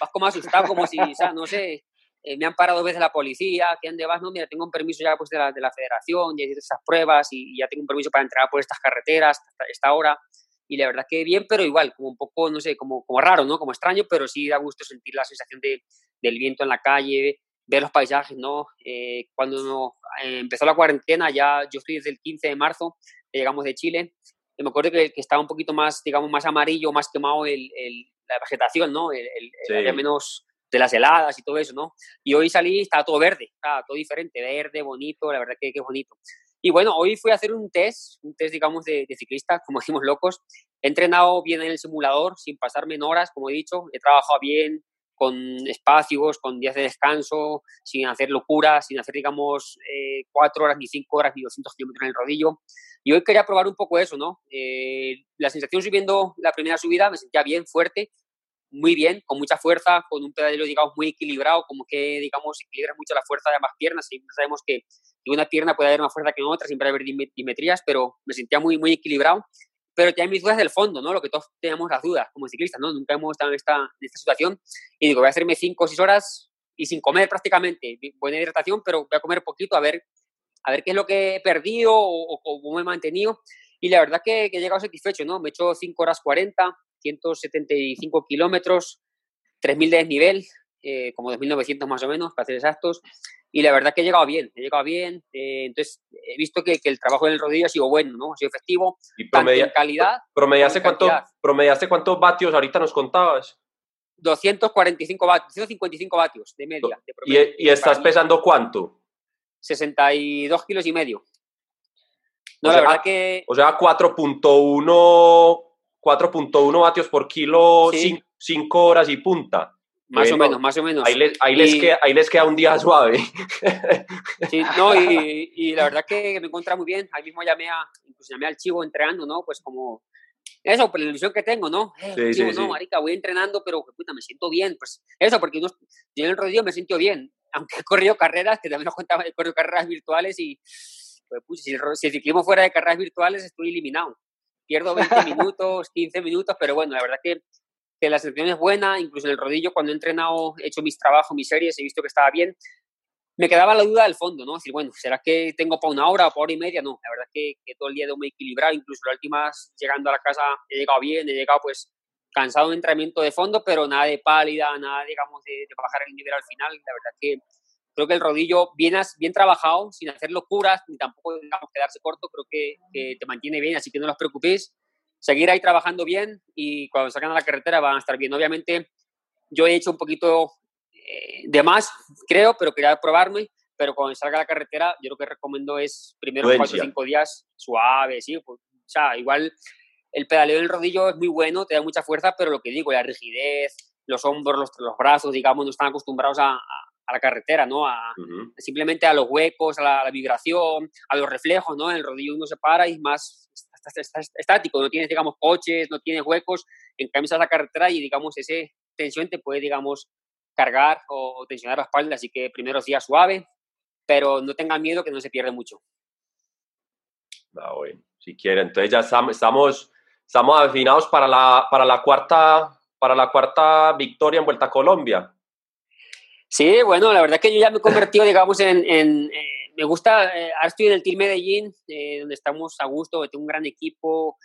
Vas como asustado, como si, o sea, no sé, eh, me han parado dos veces la policía, que ande vas, no, mira, tengo un permiso ya pues, de, la, de la federación, ya hice esas pruebas y, ya tengo un permiso para entrar por estas carreteras hasta esta hora. Y la verdad que bien, pero igual, como un poco, no sé, como, como raro, ¿no? Como extraño, pero sí da gusto sentir la sensación de, del viento en la calle, ver los paisajes, ¿no? Eh, cuando eh, empezó la cuarentena, ya yo estoy desde el 15 de marzo, llegamos de Chile, y me acuerdo que, que, estaba un poquito más, digamos, más amarillo, más quemado el, el la vegetación, ¿no? El, el, menos de las heladas y todo eso, ¿no? Y hoy salí, estaba todo verde, estaba todo diferente, verde, bonito, la verdad que, que bonito. Y bueno, hoy fui a hacer un test, un test, digamos, de, ciclista, como decimos locos. He entrenado bien en el simulador, sin pasarme en horas, como he dicho. He trabajado bien, con espacios, con días de descanso, sin hacer locuras, sin hacer, digamos, eh, cuatro horas, ni cinco horas, ni 200 kilómetros en el rodillo. Y hoy quería probar un poco eso, ¿no? Eh, la sensación subiendo la primera subida, me sentía bien, fuerte, muy bien, con mucha fuerza, con un pedalero, digamos, muy equilibrado, como que, digamos, equilibra mucho la fuerza de ambas piernas. Siempre sabemos que una pierna puede haber más fuerza que otra, siempre hay dimetrías, pero me sentía muy, muy equilibrado. Pero tenía mis dudas del fondo, ¿no? Lo que todos tenemos las dudas como ciclistas, ¿no? Nunca hemos estado en esta, en esta situación. Y digo, voy a hacerme 5 o 6 horas y sin comer prácticamente. Buena hidratación, pero voy a comer poquito a ver, a ver qué es lo que he perdido o, cómo me he mantenido. Y la verdad que, que he llegado satisfecho, ¿no? Me he hecho 5 horas 40, 175 kilómetros, 3.000 de desnivel, eh, como 2.900 más o menos, para ser exactos. Y la verdad que he llegado bien, he llegado bien. Eh, entonces, he visto que, que, el trabajo en el rodillo ha sido bueno, ¿no? Ha sido efectivo, y promedia, tanto en calidad. ¿Promediaste, cuánto, ¿Promediaste cuántos vatios ahorita nos contabas? 245 vatios, 255 vatios de media. ¿Y, ¿Y, estás pesando cuánto? 62 kilos y medio. No, la verdad que... O sea, 4.1 4.1 vatios por kilo, 5 horas y punta. Más o menos, más o menos. Ahí les, ahí, les queda, ahí les queda un día suave. Sí, no, y, y, la verdad que me encuentra muy bien. Ahí mismo llamé, a, incluso llamé al chivo entrenando, ¿no? Pues como, eso, por la ilusión que tengo, ¿no? Eh, chivo, no, marica, voy entrenando, pero puta, me siento bien. Pues eso, porque yo en el rodillo me siento bien. Aunque he corrido carreras, que también nos contaba, he corrido carreras virtuales y, pues, si, el, si el ciclismo fuera de carreras virtuales, estoy eliminado pierdo 20 minutos, 15 minutos, pero bueno, la verdad que, que la selección es buena, incluso en el rodillo cuando he entrenado, he hecho mis trabajos, mis series, he visto que estaba bien. Me quedaba la duda del fondo, ¿no? Decir, bueno, ¿será que tengo para una hora o para hora y media? No, la verdad que, que todo el día he muy equilibrado, incluso las últimas, llegando a la casa, he llegado bien, he llegado pues cansado de entrenamiento de fondo, pero nada de pálida, nada, digamos, de, de bajar el nivel al final. La verdad que creo que el rodillo bien, bien trabajado, sin hacer locuras, ni tampoco digamos, quedarse corto, creo que, que, te mantiene bien, así que no os preocupéis. Seguir ahí trabajando bien y cuando salgan a la carretera van a estar bien. Obviamente, yo he hecho un poquito eh, de más, creo, pero quería probarme. Pero cuando salga a la carretera, yo lo que recomiendo es primero cuatro o cinco días suave, sí. Pues, o sea, igual el pedaleo del rodillo es muy bueno, te da mucha fuerza, pero lo que digo, la rigidez, los hombros, los, los brazos, digamos, no están acostumbrados a, a la carretera, ¿no? A, Simplemente a los huecos, a la, vibración, a los reflejos, ¿no? En el rodillo uno se para y es más estático, no tienes, digamos, coches, no tienes huecos, en cambio a la carretera y, digamos, ese tensión te puede, digamos, cargar o, tensionar la espalda, así que primero sí suave, pero no tengan miedo que no se pierde mucho. Ah, bueno, si quieren, entonces ya estamos, estamos afinados para la, para la cuarta para la cuarta victoria en Vuelta a Colombia. Sí, bueno, la verdad que yo ya me he convertido, digamos, en... en eh, me gusta, eh, ahora estoy en el Team Medellín, eh, donde estamos a gusto, tengo un gran equipo,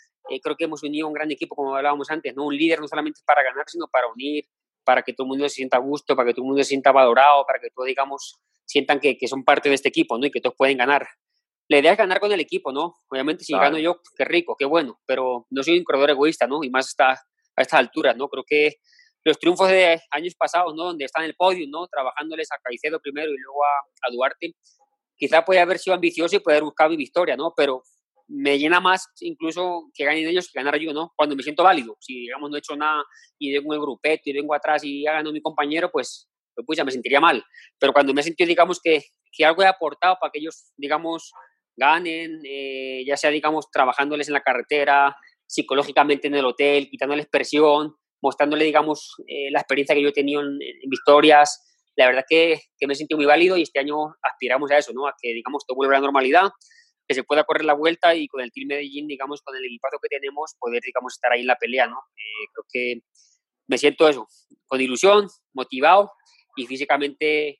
creo que hemos unido un gran equipo, como hablábamos antes, ¿no? Un líder no solamente para ganar, sino para unir, para que todo el mundo se sienta a gusto, para que todo el mundo se sienta valorado, para que todos, digamos, sientan que, que son parte de este equipo, ¿no? Y que todos pueden ganar. La idea es ganar con el equipo, ¿no? Obviamente si gano yo, qué rico, qué bueno, pero no soy un corredor egoísta, ¿no? Y más hasta, a estas alturas, ¿no? Creo que los triunfos de años pasados, ¿no? Donde está en el podio, ¿no? Trabajándoles a Caicedo primero y luego a, Duarte, quizá puede haber sido ambicioso y poder buscar mi victoria, ¿no? Pero me llena más incluso que ganen ellos que ganar yo, ¿no? Cuando me siento válido. Si, digamos, no he hecho nada y vengo en el grupeto y vengo atrás y ha ganado mi compañero, pues, pues ya me sentiría mal. Pero cuando me he sentido, digamos, que, que algo he aportado para que ellos, digamos, ganen, eh, ya sea, digamos, trabajándoles en la carretera, psicológicamente en el hotel, quitándoles presión, mostrándole, digamos, eh, la experiencia que yo he tenido en, victorias. La verdad que, que me he sentido muy válido y este año aspiramos a eso, ¿no? A que, digamos, todo vuelva a la normalidad, que se pueda correr la vuelta y con el Team Medellín, digamos, con el equipazo que tenemos, poder, digamos, estar ahí en la pelea, ¿no? Eh, creo que me siento eso, con ilusión, motivado y físicamente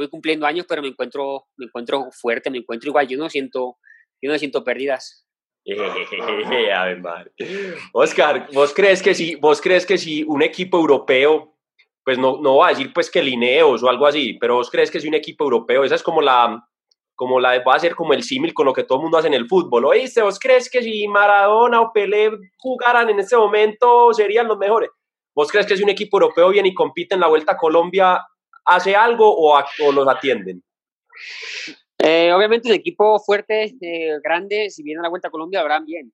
voy cumpliendo años, pero me encuentro, me encuentro fuerte, me encuentro igual, yo no siento, yo no siento pérdidas. Oscar, ¿vos crees que si, vos crees que si un equipo europeo, pues no, no va a decir pues que Lineos o algo así, pero vos crees que si un equipo europeo, esa es como la, como la va a ser como el símil con lo que todo el mundo hace en el fútbol, ¿oíste? ¿Vos crees que si Maradona o Pelé jugaran en este momento serían los mejores? ¿Vos crees que si un equipo europeo viene y compite en la Vuelta a Colombia, hace algo o, o los atienden? Eh, obviamente el equipo fuerte, eh, grande, si viene a la Vuelta a Colombia, habrán bien.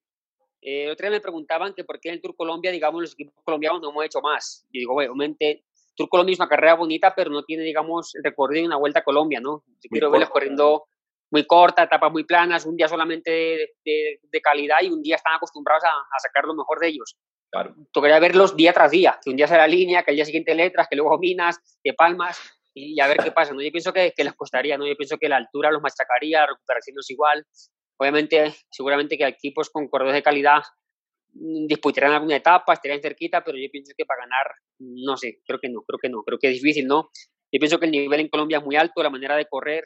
Eh, otra vez me preguntaban que por qué en el Tour Colombia, digamos, los equipos colombianos no hemos hecho más. Y digo, obviamente, Tour Colombia es una carrera bonita, pero no tiene, digamos, el recorrido en una Vuelta a Colombia, ¿no? Yo quiero verlos corriendo muy corta, etapas muy planas, un día solamente de, de, calidad y un día están acostumbrados a, a, sacar lo mejor de ellos. Claro. Tocaría verlos día tras día, que un día será línea, que el día siguiente letras, que luego minas, que palmas, y a ver qué pasa, ¿no? Yo pienso que, que les costaría, ¿no? Yo pienso que la altura los machacaría, la recuperación no es igual. Obviamente, seguramente que equipos con corredores de calidad mm, disputarán alguna etapa, estarían cerquita, pero yo pienso que para ganar, no sé, creo que no, creo que no, creo que es difícil, ¿no? Yo pienso que el nivel en Colombia es muy alto, la manera de correr.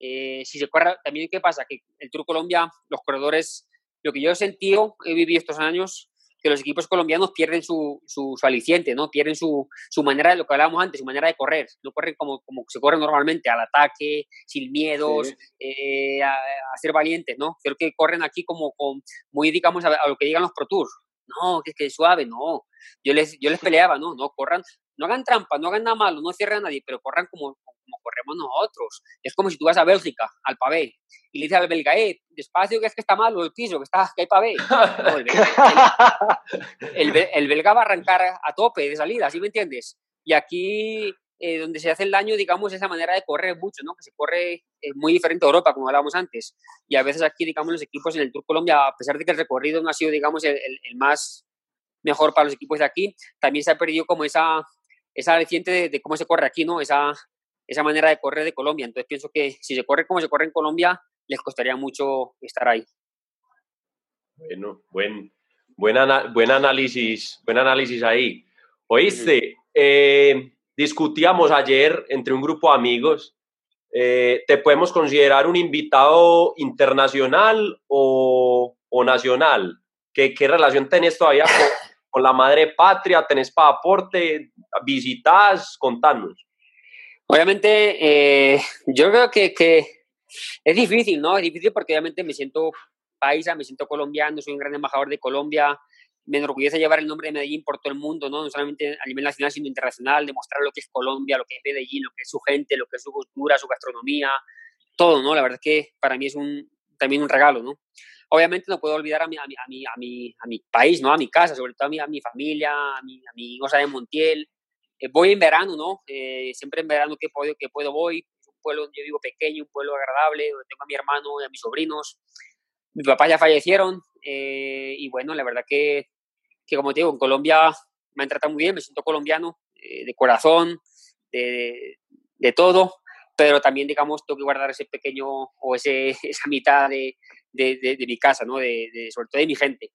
Eh, si se corre, también, ¿qué pasa? Que el Tour Colombia, los corredores, lo que yo he sentido, he vivido estos años, que los equipos colombianos pierden su, su, aliciente, ¿no? Pierden su, su, manera de lo que hablábamos antes, su manera de correr. No corren como, como se corre normalmente, al ataque, sin miedos, eh, a, ser valientes, ¿no? Creo que corren aquí como con, muy, digamos, a, lo que digan los Pro Tours. No, que es que suave, no. Yo les, yo les peleaba, ¿no? No corran, no hagan trampa, no hagan nada malo, no cierren a nadie, pero corran como, como corremos nosotros. Es como si tú vas a Bélgica, al pavé, y le dices al belga, eh, despacio que es que está malo el piso, que, está, que hay pavé. el, el, belga va a arrancar a tope de salida, ¿sí me entiendes? Y aquí, eh, donde se hace el daño, digamos, esa manera de correr mucho, ¿no? Que se corre eh, muy diferente a Europa, como hablábamos antes. Y a veces aquí, digamos, los equipos en el Tour Colombia, a pesar de que el recorrido no ha sido, digamos, el, el, más mejor para los equipos de aquí, también se ha perdido como esa, esa aliciente de, de cómo se corre aquí, ¿no? Esa, esa manera de correr de Colombia. Entonces pienso que si se corre como se corre en Colombia, les costaría mucho estar ahí. Bueno, buen, buen, buen análisis, buen análisis ahí. Oíste, eh, discutíamos ayer entre un grupo de amigos, eh, ¿te podemos considerar un invitado internacional o, o nacional? ¿Qué, ¿Qué, relación tenés todavía con, con la madre patria? ¿Tenés pasaporte? ¿Visitas? Contanos. Obviamente, eh, yo creo que, que, es difícil, ¿no? Es difícil porque obviamente me siento paisa, me siento colombiano, soy un gran embajador de Colombia, me enorgullece llevar el nombre de Medellín por todo el mundo, ¿no? No solamente a nivel nacional, sino internacional, demostrar lo que es Colombia, lo que es Medellín, lo que es su gente, lo que es su cultura, su gastronomía, todo, ¿no? La verdad es que para mí es un, también un regalo, ¿no? Obviamente no puedo olvidar a mi, a mi, a mi, a mi, a mi país, ¿no? A mi casa, sobre todo a mi, a mi familia, a mi, a mi de Montiel, eh, voy en verano, ¿no? Eh, siempre en verano que puedo, que puedo voy. Es un pueblo donde yo vivo pequeño, un pueblo agradable, donde tengo a mi hermano y a mis sobrinos. Mis papás ya fallecieron eh, y bueno, la verdad que, que, como te digo, en Colombia me han tratado muy bien, me siento colombiano de corazón, de, de, todo, pero también, digamos, tengo que guardar ese pequeño o ese, esa mitad de, de, de mi casa, ¿no? De, sobre todo de mi gente.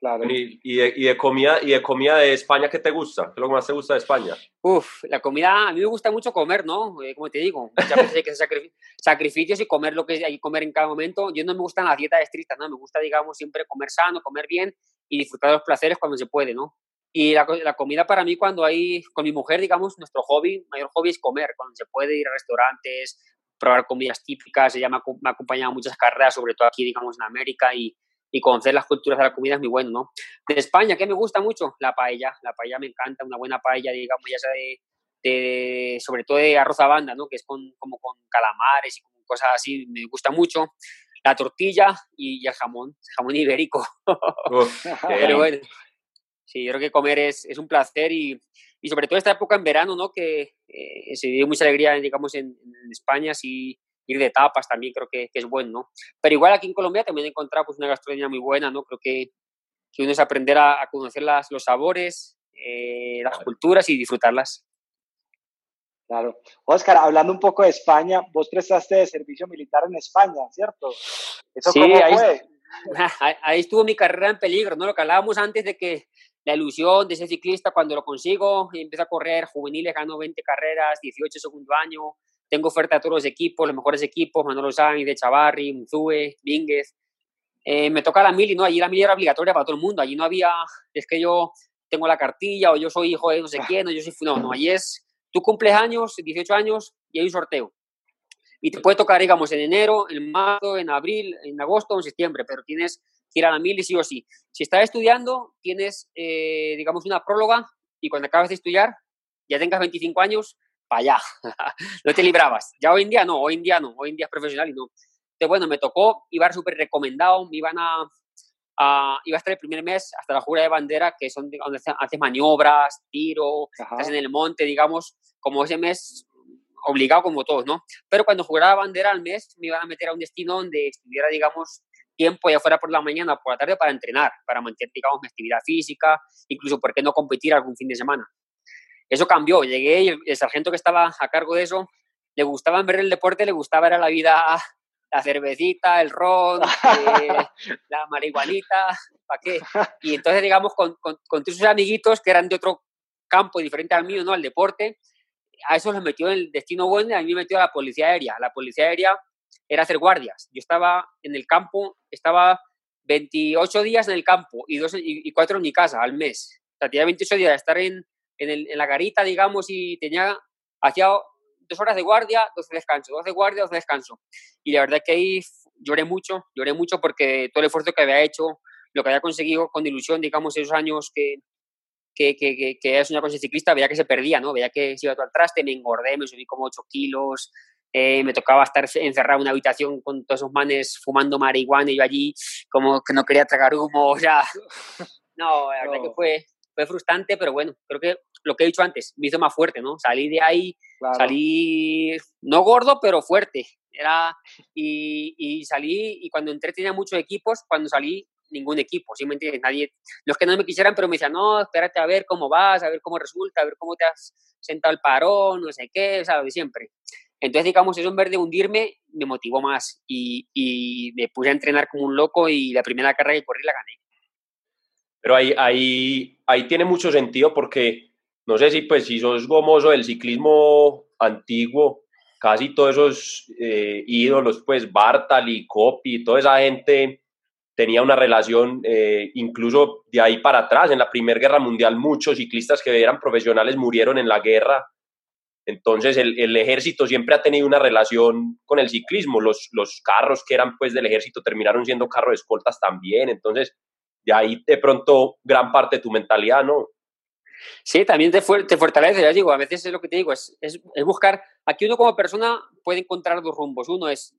Claro. ¿Y, de, comida, ¿Y de comida de España qué te gusta? ¿Qué es lo que más te gusta de España? Uf, la comida, a mí me gusta mucho comer, ¿no? Eh, como te digo, muchas veces hay que hacer sacrificios y comer lo que hay que comer en cada momento. Yo no me gustan las dietas estrictas, ¿no? Me gusta, digamos, siempre comer sano, comer bien y disfrutar de los placeres cuando se puede, ¿no? Y la, la, comida para mí cuando hay, con mi mujer, digamos, nuestro hobby, mayor hobby es comer, cuando se puede ir a restaurantes, probar comidas típicas, ella me ha, me ha acompañado a muchas carreras, sobre todo aquí, digamos, en América y y conocer las culturas de la comida es muy bueno, ¿no? De España, ¿qué me gusta mucho? La paella. La paella me encanta, una buena paella, digamos, ya sea de, sobre todo de arroz a banda, ¿no? Que es con, como con calamares y cosas así, me gusta mucho. La tortilla y, el jamón, jamón ibérico. Pero bueno, sí, yo creo que comer es, es un placer y, y, sobre todo esta época en verano, ¿no? Que eh, se vive mucha alegría, digamos, en, en España, sí ir de tapas también creo que, es bueno, ¿no? Pero igual aquí en Colombia también he encontrado pues, una gastronomía muy buena, ¿no? Creo que, que uno es aprender a, conocer las, los sabores, eh, las culturas y disfrutarlas. Claro. Oscar, hablando un poco de España, vos prestaste servicio militar en España, ¿cierto? ¿Eso sí, ahí, fue? ahí estuvo mi carrera en peligro, ¿no? Lo que hablábamos antes de que la ilusión de ese ciclista cuando lo consigo, empieza a correr juveniles, gano 20 carreras, 18 segundo año, tengo oferta de todos los equipos, los mejores equipos, Manolo Sainz, de Chavarri, Muzue, Vínguez. Eh, me toca la mili, ¿no? Allí la mili era obligatoria para todo el mundo. Allí no había, es que yo tengo la cartilla o yo soy hijo de no sé quién o yo soy... No, no, allí es, tú cumples años, 18 años y hay un sorteo. Y te puede tocar, digamos, en enero, en marzo, en abril, en agosto en septiembre, pero tienes que ir a la mili sí o sí. Si estás estudiando, tienes, eh, digamos, una próloga y cuando acabas de estudiar, ya tengas 25 años, para allá, no te librabas. Ya hoy en día no, hoy en día no, hoy en día es profesional y no. Entonces, bueno, me tocó, iba súper recomendado, me iban a, iba a estar el primer mes hasta la jura de bandera, que son donde haces maniobras, tiro, estás en el monte, digamos, como ese mes obligado como todos, ¿no? Pero cuando juraba bandera al mes, me iban a meter a un destino donde estuviera, digamos, tiempo ya fuera por la mañana o por la tarde para entrenar, para mantener, digamos, mi actividad física, incluso, ¿por qué no competir algún fin de semana? Eso cambió, llegué y el, sargento que estaba a cargo de eso, le gustaba ver el deporte, le gustaba ver la vida, la cervecita, el ron, eh, la marihuanita, ¿para qué? Y entonces, digamos, con, con, con amiguitos que eran de otro campo diferente al mío, ¿no? Al deporte, a eso los metió en el destino bueno y a mí me metió a la policía aérea. La policía aérea era hacer guardias. Yo estaba en el campo, estaba 28 días en el campo y, dos, y, y cuatro en mi casa al mes. O sea, tenía 28 días de estar en, en, la garita, digamos, y tenía, hacía dos horas de guardia, dos de descanso, dos de guardia, dos de descanso. Y la verdad que ahí lloré mucho, lloré mucho porque todo el esfuerzo que había hecho, lo que había conseguido con ilusión, digamos, esos años que, que, que, que, es una cosa ciclista, veía que se perdía, ¿no? Veía que se iba todo al traste, me engordé, me subí como 8 kilos, eh, me tocaba estar encerrado en una habitación con todos esos manes fumando marihuana y yo allí como que no quería tragar humo, o sea, no, la verdad que fue, fue frustrante, pero bueno, creo que lo que he dicho antes, me hizo más fuerte, ¿no? Salí de ahí, salí no gordo, pero fuerte. Era, y, y, salí, y cuando entré tenía muchos equipos, cuando salí ningún equipo, ¿sí me entiendes? Nadie, los que no me quisieran, pero me decían, no, espérate a ver cómo vas, a ver cómo resulta, a ver cómo te has sentado el parón, no sé qué, o sea, lo de siempre. Entonces, digamos, eso en vez de hundirme, me motivó más y, y me puse a entrenar como un loco y la primera carrera que corrí la gané. Pero ahí, ahí, ahí tiene mucho sentido porque no sé si pues si sos gomoso del ciclismo antiguo, casi todos esos eh, ídolos, pues Bartali, Coppi, toda esa gente tenía una relación eh, incluso de ahí para atrás. En la Primera Guerra Mundial muchos ciclistas que eran profesionales murieron en la guerra. Entonces el, el, ejército siempre ha tenido una relación con el ciclismo. Los, los carros que eran pues del ejército terminaron siendo carros de escoltas también. Entonces de ahí de pronto gran parte de tu mentalidad, ¿no? Sí, también te, te fortalece, ya digo, a veces es lo que te digo, es, es, buscar, aquí uno como persona puede encontrar dos rumbos, uno es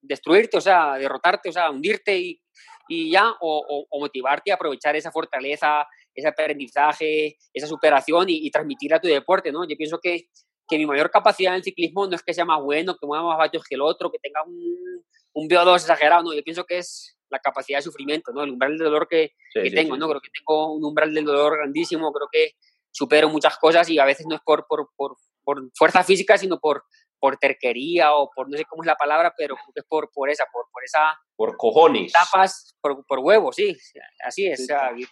destruirte, o sea, derrotarte, o sea, hundirte y, y ya, o, o, motivarte a aprovechar esa fortaleza, ese aprendizaje, esa superación y, y transmitirla a tu deporte, ¿no? Yo pienso que, que mi mayor capacidad en el ciclismo no es que sea más bueno, que mueva más vatios que el otro, que tenga un, un VO2 exagerado, no, yo pienso que es la capacidad de sufrimiento, ¿no? El umbral del dolor que, que tengo, ¿no? Creo que tengo un umbral del dolor grandísimo, creo que supero muchas cosas y a veces no es por, por, por, por fuerza física, sino por, por terquería o por no sé cómo es la palabra, pero es por, por esa, por, por esa... Por cojones. Tapas, por, por huevos, sí, así es.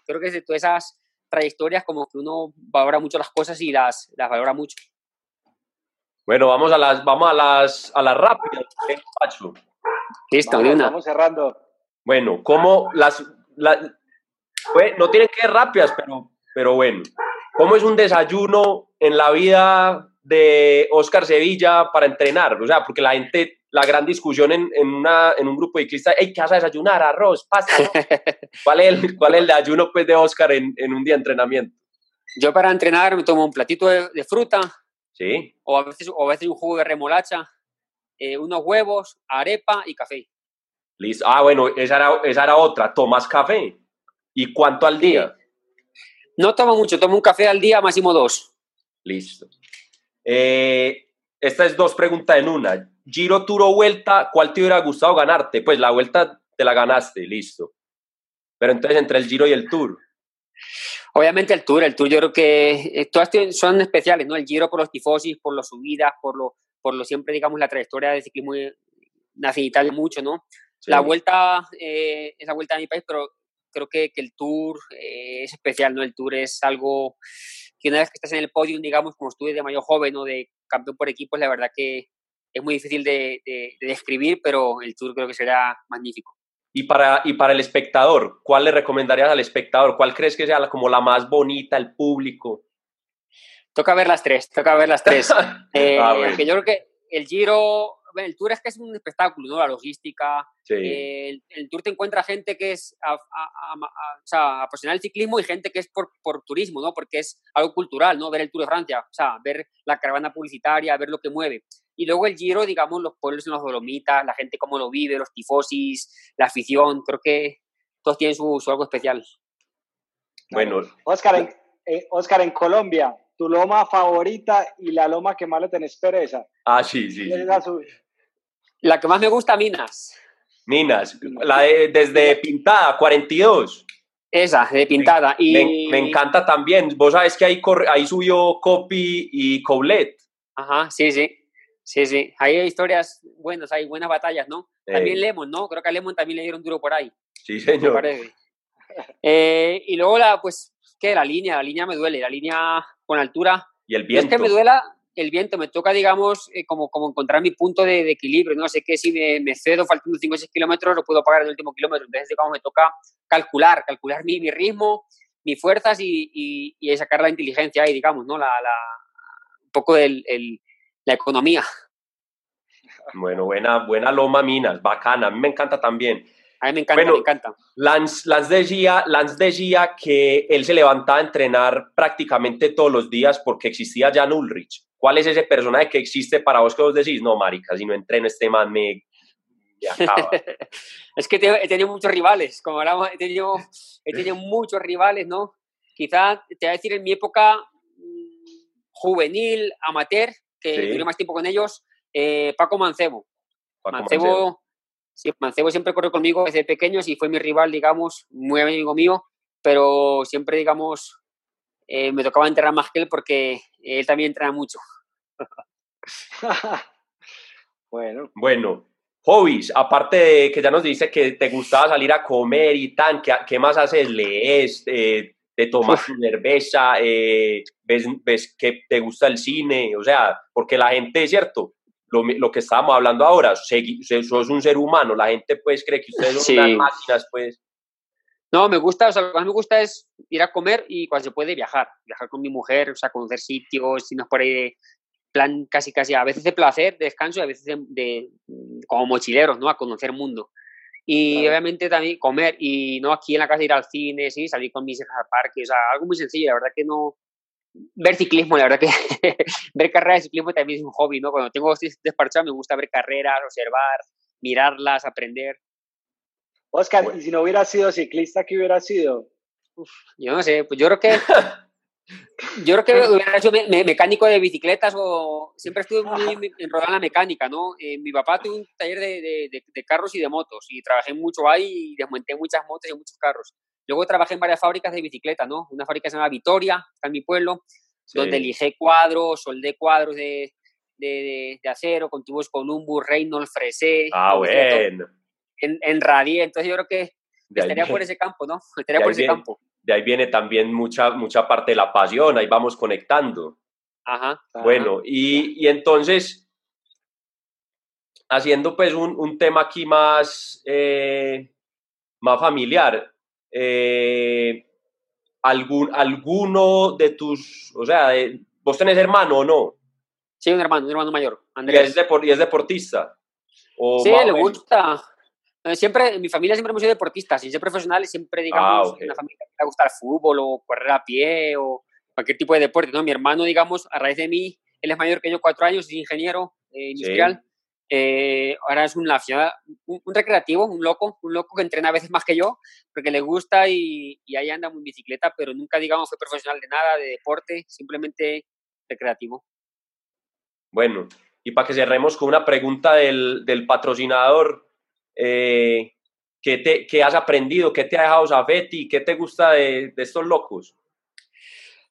creo que de todas esas trayectorias como que uno valora mucho las cosas y las, las valora mucho. Bueno, vamos a las, vamos a las, a las rápidas, Pacho. Listo, vamos, Estamos cerrando. Bueno, ¿cómo las, no tienen que ser rápidas, pero, pero bueno, ¿cómo es un desayuno en la vida de Oscar Sevilla para entrenar? O sea, porque la gente, la gran discusión en, en, una, en un grupo de cristas, ¿qué vas a desayunar? Arroz, pasta. ¿Cuál, es el, ¿Cuál es el desayuno pues, de Oscar en, en, un día de entrenamiento? Yo para entrenar me tomo un platito de, de fruta, Sí. O a veces, o a veces un jugo de remolacha, eh, unos huevos, arepa y café. Listo. Ah, bueno, esa era, esa era otra. ¿Tomas café? ¿Y cuánto al día? No tomo mucho, tomo un café al día, máximo dos. Listo. Eh, esta es dos preguntas en una. Giro, Tour o Vuelta, ¿cuál te hubiera gustado ganarte? Pues la Vuelta te la ganaste, listo. Pero entonces entre el Giro y el Tour. Obviamente el Tour, el Tour yo creo que eh, todas son especiales, ¿no? El Giro por los tifosis, por las subidas, por lo, por lo siempre, digamos, la trayectoria de ciclismo nacional mucho, ¿no? La vuelta eh, es la vuelta a mi país, pero creo que, que el Tour eh, es especial, ¿no? El Tour es algo que una vez que estás en el podio, digamos, como estuve de mayor joven o de campeón por equipos, la verdad que es muy difícil de, de describir, pero el Tour creo que será magnífico. Y para, y para el espectador, ¿cuál le recomendarías al espectador? ¿Cuál crees que sea la, como la más bonita, el público? Toca ver las tres, toca ver las tres. eh, ah, yo creo que el Giro, el Tour es que es un espectáculo, ¿no? La logística. Eh, el, Tour te encuentra gente que es a, o sea, apasionada del ciclismo y gente que es por, por turismo, ¿no? Porque es algo cultural, ¿no? Ver el Tour de Francia, o sea, ver la caravana publicitaria, ver lo que mueve. Y luego el Giro, digamos, los pueblos en los Dolomitas, la gente cómo lo vive, los tifosis, la afición, creo que todos tienen su, algo especial. Bueno. Oscar, en, eh, Oscar, en Colombia, tu loma favorita y la loma que más le tenés pereza. Ah, sí, sí. La, que más me gusta, Minas. Minas, la desde Pintada, 42. Esa, de Pintada. Me, y... me, encanta también. Vos sabes que ahí, ahí subió Copy y Coulet. Ajá, sí, sí. Sí, sí, hay historias buenas, hay buenas batallas, ¿no? También Lemon, ¿no? Creo que a Lemon también le dieron duro por ahí. Sí, señor. Eh, y luego, la, pues, ¿qué? La línea, la línea me duele, la línea con altura. Y el viento. es que me duela el viento, me toca, digamos, eh, como, como encontrar mi punto de, equilibrio, ¿no? Sé que si me, me cedo faltando 5 o 6 kilómetros, lo puedo pagar en el último kilómetro. Entonces, digamos, me toca calcular, calcular mi, mi ritmo, mis fuerzas y, y, y, sacar la inteligencia ahí, digamos, ¿no? La, la, un poco del el, la economía. Bueno, buena, buena Loma Minas, bacana, a mí me encanta también. A mí me encanta, me encanta. Lance, Lance, decía, Lance decía que él se levantaba a entrenar prácticamente todos los días porque existía Jan Ulrich. ¿Cuál es ese personaje que existe para vos que vos decís, no, marica, si no entreno este man me, es que he tenido muchos rivales, como hablamos, he tenido, he tenido muchos rivales, ¿no? Quizá, te voy a decir, en mi época mm, juvenil, amateur, que sí. más tiempo con ellos, eh, Paco Mancebo. Mancebo, Sí, Mancebo siempre corrió conmigo desde pequeño y fue mi rival, digamos, muy amigo mío, pero siempre, digamos, eh, me tocaba entrenar más que él porque él también entrena mucho. bueno. Bueno, hobbies, aparte de que ya nos dice que te gustaba salir a comer y tan, ¿qué, qué más haces? ¿Lees? Eh, ¿Te tomas cerveza? Eh, ves, ¿Ves que te gusta el cine? O sea, porque la gente, es cierto, lo, lo, que estábamos hablando ahora, sos un ser humano, la gente pues cree que ustedes son unas máquinas, pues. No, me gusta, o sea, lo que más me gusta es ir a comer y cuando se puede viajar, viajar con mi mujer, o sea, conocer sitios, si no es por ahí, plan casi casi, a veces de placer, de descanso y a veces de, como mochileros, ¿no? A conocer mundo. Y obviamente también comer y no aquí en la casa ir al cine, sí, salir con mis hijas al parque, o sea, algo muy sencillo, la verdad que no, ver ciclismo, la verdad que ver carreras de ciclismo también es un hobby, ¿no? Cuando tengo despachado me gusta ver carreras, observar, mirarlas, aprender. Oscar, ¿y si no hubiera sido ciclista, qué hubiera sido? Uf, yo no sé, pues yo creo que yo creo que hubiera sido mecánico de bicicletas o siempre estuve muy enrolado en la mecánica, ¿no? Eh, mi papá tuvo un taller de, de, de, carros y de motos y trabajé mucho ahí y desmonté muchas motos y muchos carros. Luego trabajé en varias fábricas de bicicleta, ¿no? Una fábrica se llama Vitoria, está en mi pueblo, donde elige cuadros, soldé cuadros de, acero, con tubos Columbus, Reynolds, Fresé. Ah, bueno. En, en Radier, entonces yo creo que estaría por ese campo, ¿no? Estaría por ese campo. De ahí viene también mucha, mucha parte de la pasión, ahí vamos conectando. Ajá. Bueno, y, y entonces, haciendo pues un, un tema aquí más, eh, más familiar, eh, algún, alguno de tus, o sea, de, ¿vos tenés hermano o no? Sí, un hermano, un hermano mayor, ¿Y Andrés. es, depor, y es deportista? ¿O Sí, le menos? gusta. Siempre, en mi familia siempre hemos sido deportistas, sin ser profesionales, siempre, digamos, Ah, ok. en la familia me gusta el fútbol o correr a pie o cualquier tipo de deporte, ¿no? Mi hermano, digamos, a raíz de mí, él es mayor que yo, cuatro años, es ingeniero eh, industrial. Eh, ahora es un, un, un recreativo, un loco, un loco que entrena a veces más que yo, porque le gusta y, y ahí anda en bicicleta, pero nunca, digamos, fue profesional de nada, de deporte, simplemente recreativo. Bueno, y para que cerremos con una pregunta del, del patrocinador, eh, ¿qué, te, ¿qué has aprendido? ¿Qué te ha dejado Zafetti? ¿Qué te gusta de, de estos locos?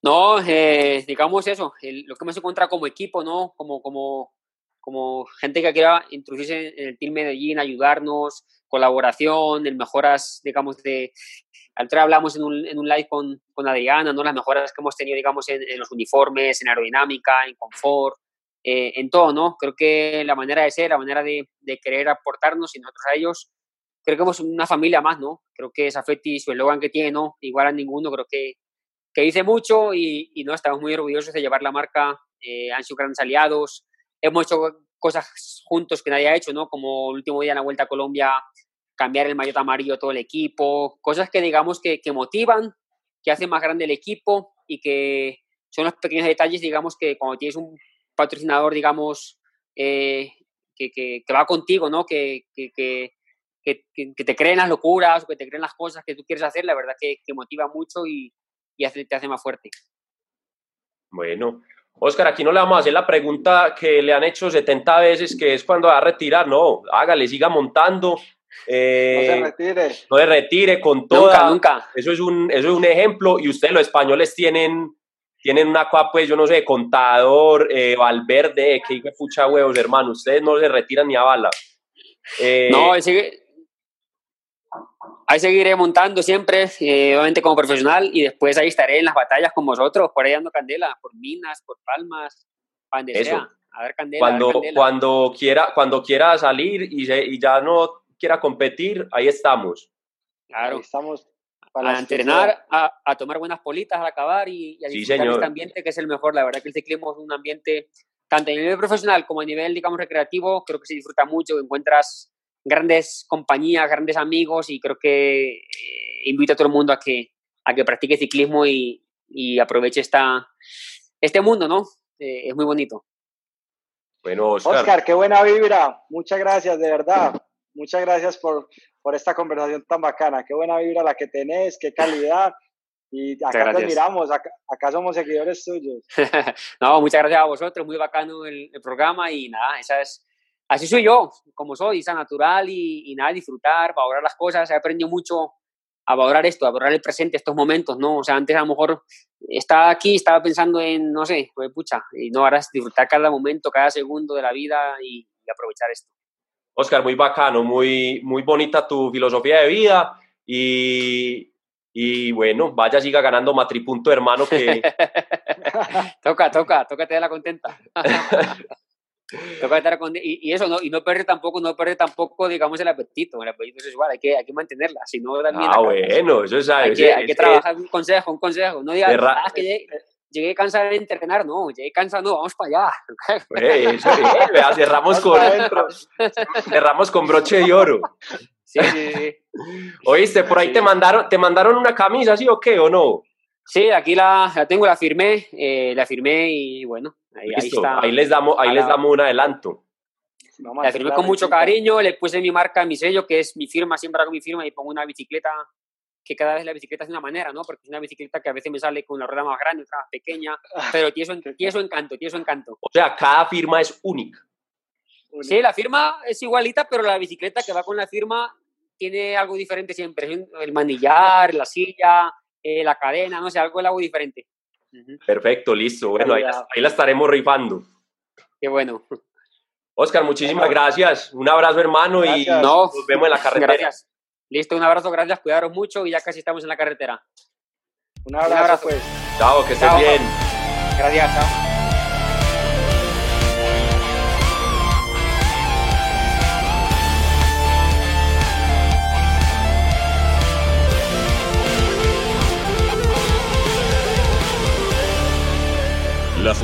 No, eh, digamos eso, el- lo que hemos encontrado como equipo, ¿no? Como, como, como gente que quiera introducirse en el Team Medellín, ayudarnos, colaboración, en mejoras, digamos, de... Antes hablamos en un, en un live con, con Adriana, ¿no? Las mejoras que hemos tenido, digamos, en, en los uniformes, en aerodinámica, en confort, eh, en todo, ¿no? Creo que la manera de ser, la manera de, de querer aportarnos y nosotros a ellos, creo que somos una familia más, ¿no? Creo que Safety, su eslogan que tiene, ¿no? Igual a ninguno, creo que que dice mucho y, y no estamos muy orgullosos de llevar la marca. eh, han sido grandes aliados. Hemos hecho cosas juntos que nadie ha hecho, ¿no? Como el último día en la Vuelta a Colombia, cambiar el maillot amarillo a todo el equipo, cosas que digamos que, que motivan, que hacen más grande el equipo y que son los pequeños detalles, digamos, que cuando tienes un patrocinador, digamos, eh, que, que, que va contigo, ¿no? Que, que, que, que, que te creen las locuras o que te creen las cosas que tú quieres hacer, la verdad que, que motiva mucho y, y hace, te hace más fuerte. Bueno, Oscar, aquí no le vamos a hacer la pregunta que le han hecho 70 veces, que es cuando va a retirar. No, hágale, siga montando. eh, no se retire. no se retire con toda. Nunca, nunca. Eso es un, eso es un ejemplo. Y ustedes, los españoles, tienen, tienen una cosa, pues, yo no sé, contador, eh, Valverde, que hijo de pucha huevos, hermano. Ustedes no se retiran ni a bala. Eh, No, ahí, sigue- ahí seguiré montando siempre, eh, obviamente como profesional, y después ahí estaré en las batallas con vosotros, por ahí dando candela, por minas, por palmas, donde Eso. sea, a ver candela. a ver cuando, candela. cuando, quiera, cuando quiera salir y, se- y ya no quiera competir, ahí estamos. Claro. Ahí estamos para A entrenar, a, a tomar buenas politas al acabar y, y a Sí, disfrutar señor. este ambiente que es el mejor. La verdad que el ciclismo es un ambiente, tanto a nivel profesional como a nivel, digamos, recreativo, creo que se disfruta mucho, encuentras grandes compañías, grandes amigos y creo que eh, invito a todo el mundo a que, a que practique ciclismo y, y aproveche esta, este mundo, ¿no? Eh, es muy bonito. Bueno, Oscar. Oscar, qué buena vibra. Muchas gracias, de verdad. Muchas gracias por, por esta conversación tan bacana. Qué buena vibra la que tenés, qué calidad. Y acá te admiramos, acá, acá somos seguidores tuyos. no, muchas gracias a vosotros, muy bacano el, el programa y nada, esa es, así soy yo, como soy, esa natural y, y nada, disfrutar, valorar las cosas, he aprendido mucho a valorar esto, a valorar el presente, estos momentos, ¿no? O sea, antes a lo mejor estaba aquí, estaba pensando en, no sé, pues pucha, y no, ahora es disfrutar cada momento, cada segundo de la vida y, y aprovechar esto. Oscar, muy bacano, muy, muy bonita tu filosofía de vida y, y bueno, vaya, siga ganando Matripunto, hermano, que toca, toca, toca tenerla contenta. toca estar con, y, y, eso, ¿no? Y no perder tampoco, no perder tampoco, digamos, el apetito. El apetito es igual, hay que, hay que mantenerla, si no también... Ah, bueno, eso es... Hay, que, hay que trabajar un consejo, un consejo. No digas, ah, es que llegué, cansado de entrenar, no, llegué cansado, no, vamos para allá. eso, cerramos, con, cerramos con broche de oro. Sí, sí, sí. Oíste, por ahí Sí. te mandaron, te mandaron una camisa, ¿sí o qué? ¿O no? Sí, aquí la, la tengo, la firmé, eh, la firmé y bueno, ahí, ahí Listo, está. ahí les damos, ahí les damos un adelanto. La firmé con mucho cariño, le puse mi marca, mi sello, que es mi firma, siempre hago mi firma y pongo una bicicleta, que cada vez la bicicleta es de una manera, ¿no? Porque es una bicicleta que a veces me sale con la rueda más grande, otra más pequeña, pero tiene su, tiene su encanto, tiene su encanto. O sea, cada firma es única. Sí, la firma es igualita, pero la bicicleta que va con la firma tiene algo diferente siempre. El manillar, la silla, eh, la cadena, no sé, algo, algo diferente. Perfecto, listo. Bueno, ahí la estaremos rifando. Qué bueno. Oscar, muchísimas gracias. Un abrazo, hermano, y nos vemos en la carretera. Gracias. Listo, un abrazo, gracias, cuidaros mucho y ya casi estamos en la carretera. Un abrazo, pues. Chao, que estés bien. Gracias, chao. Las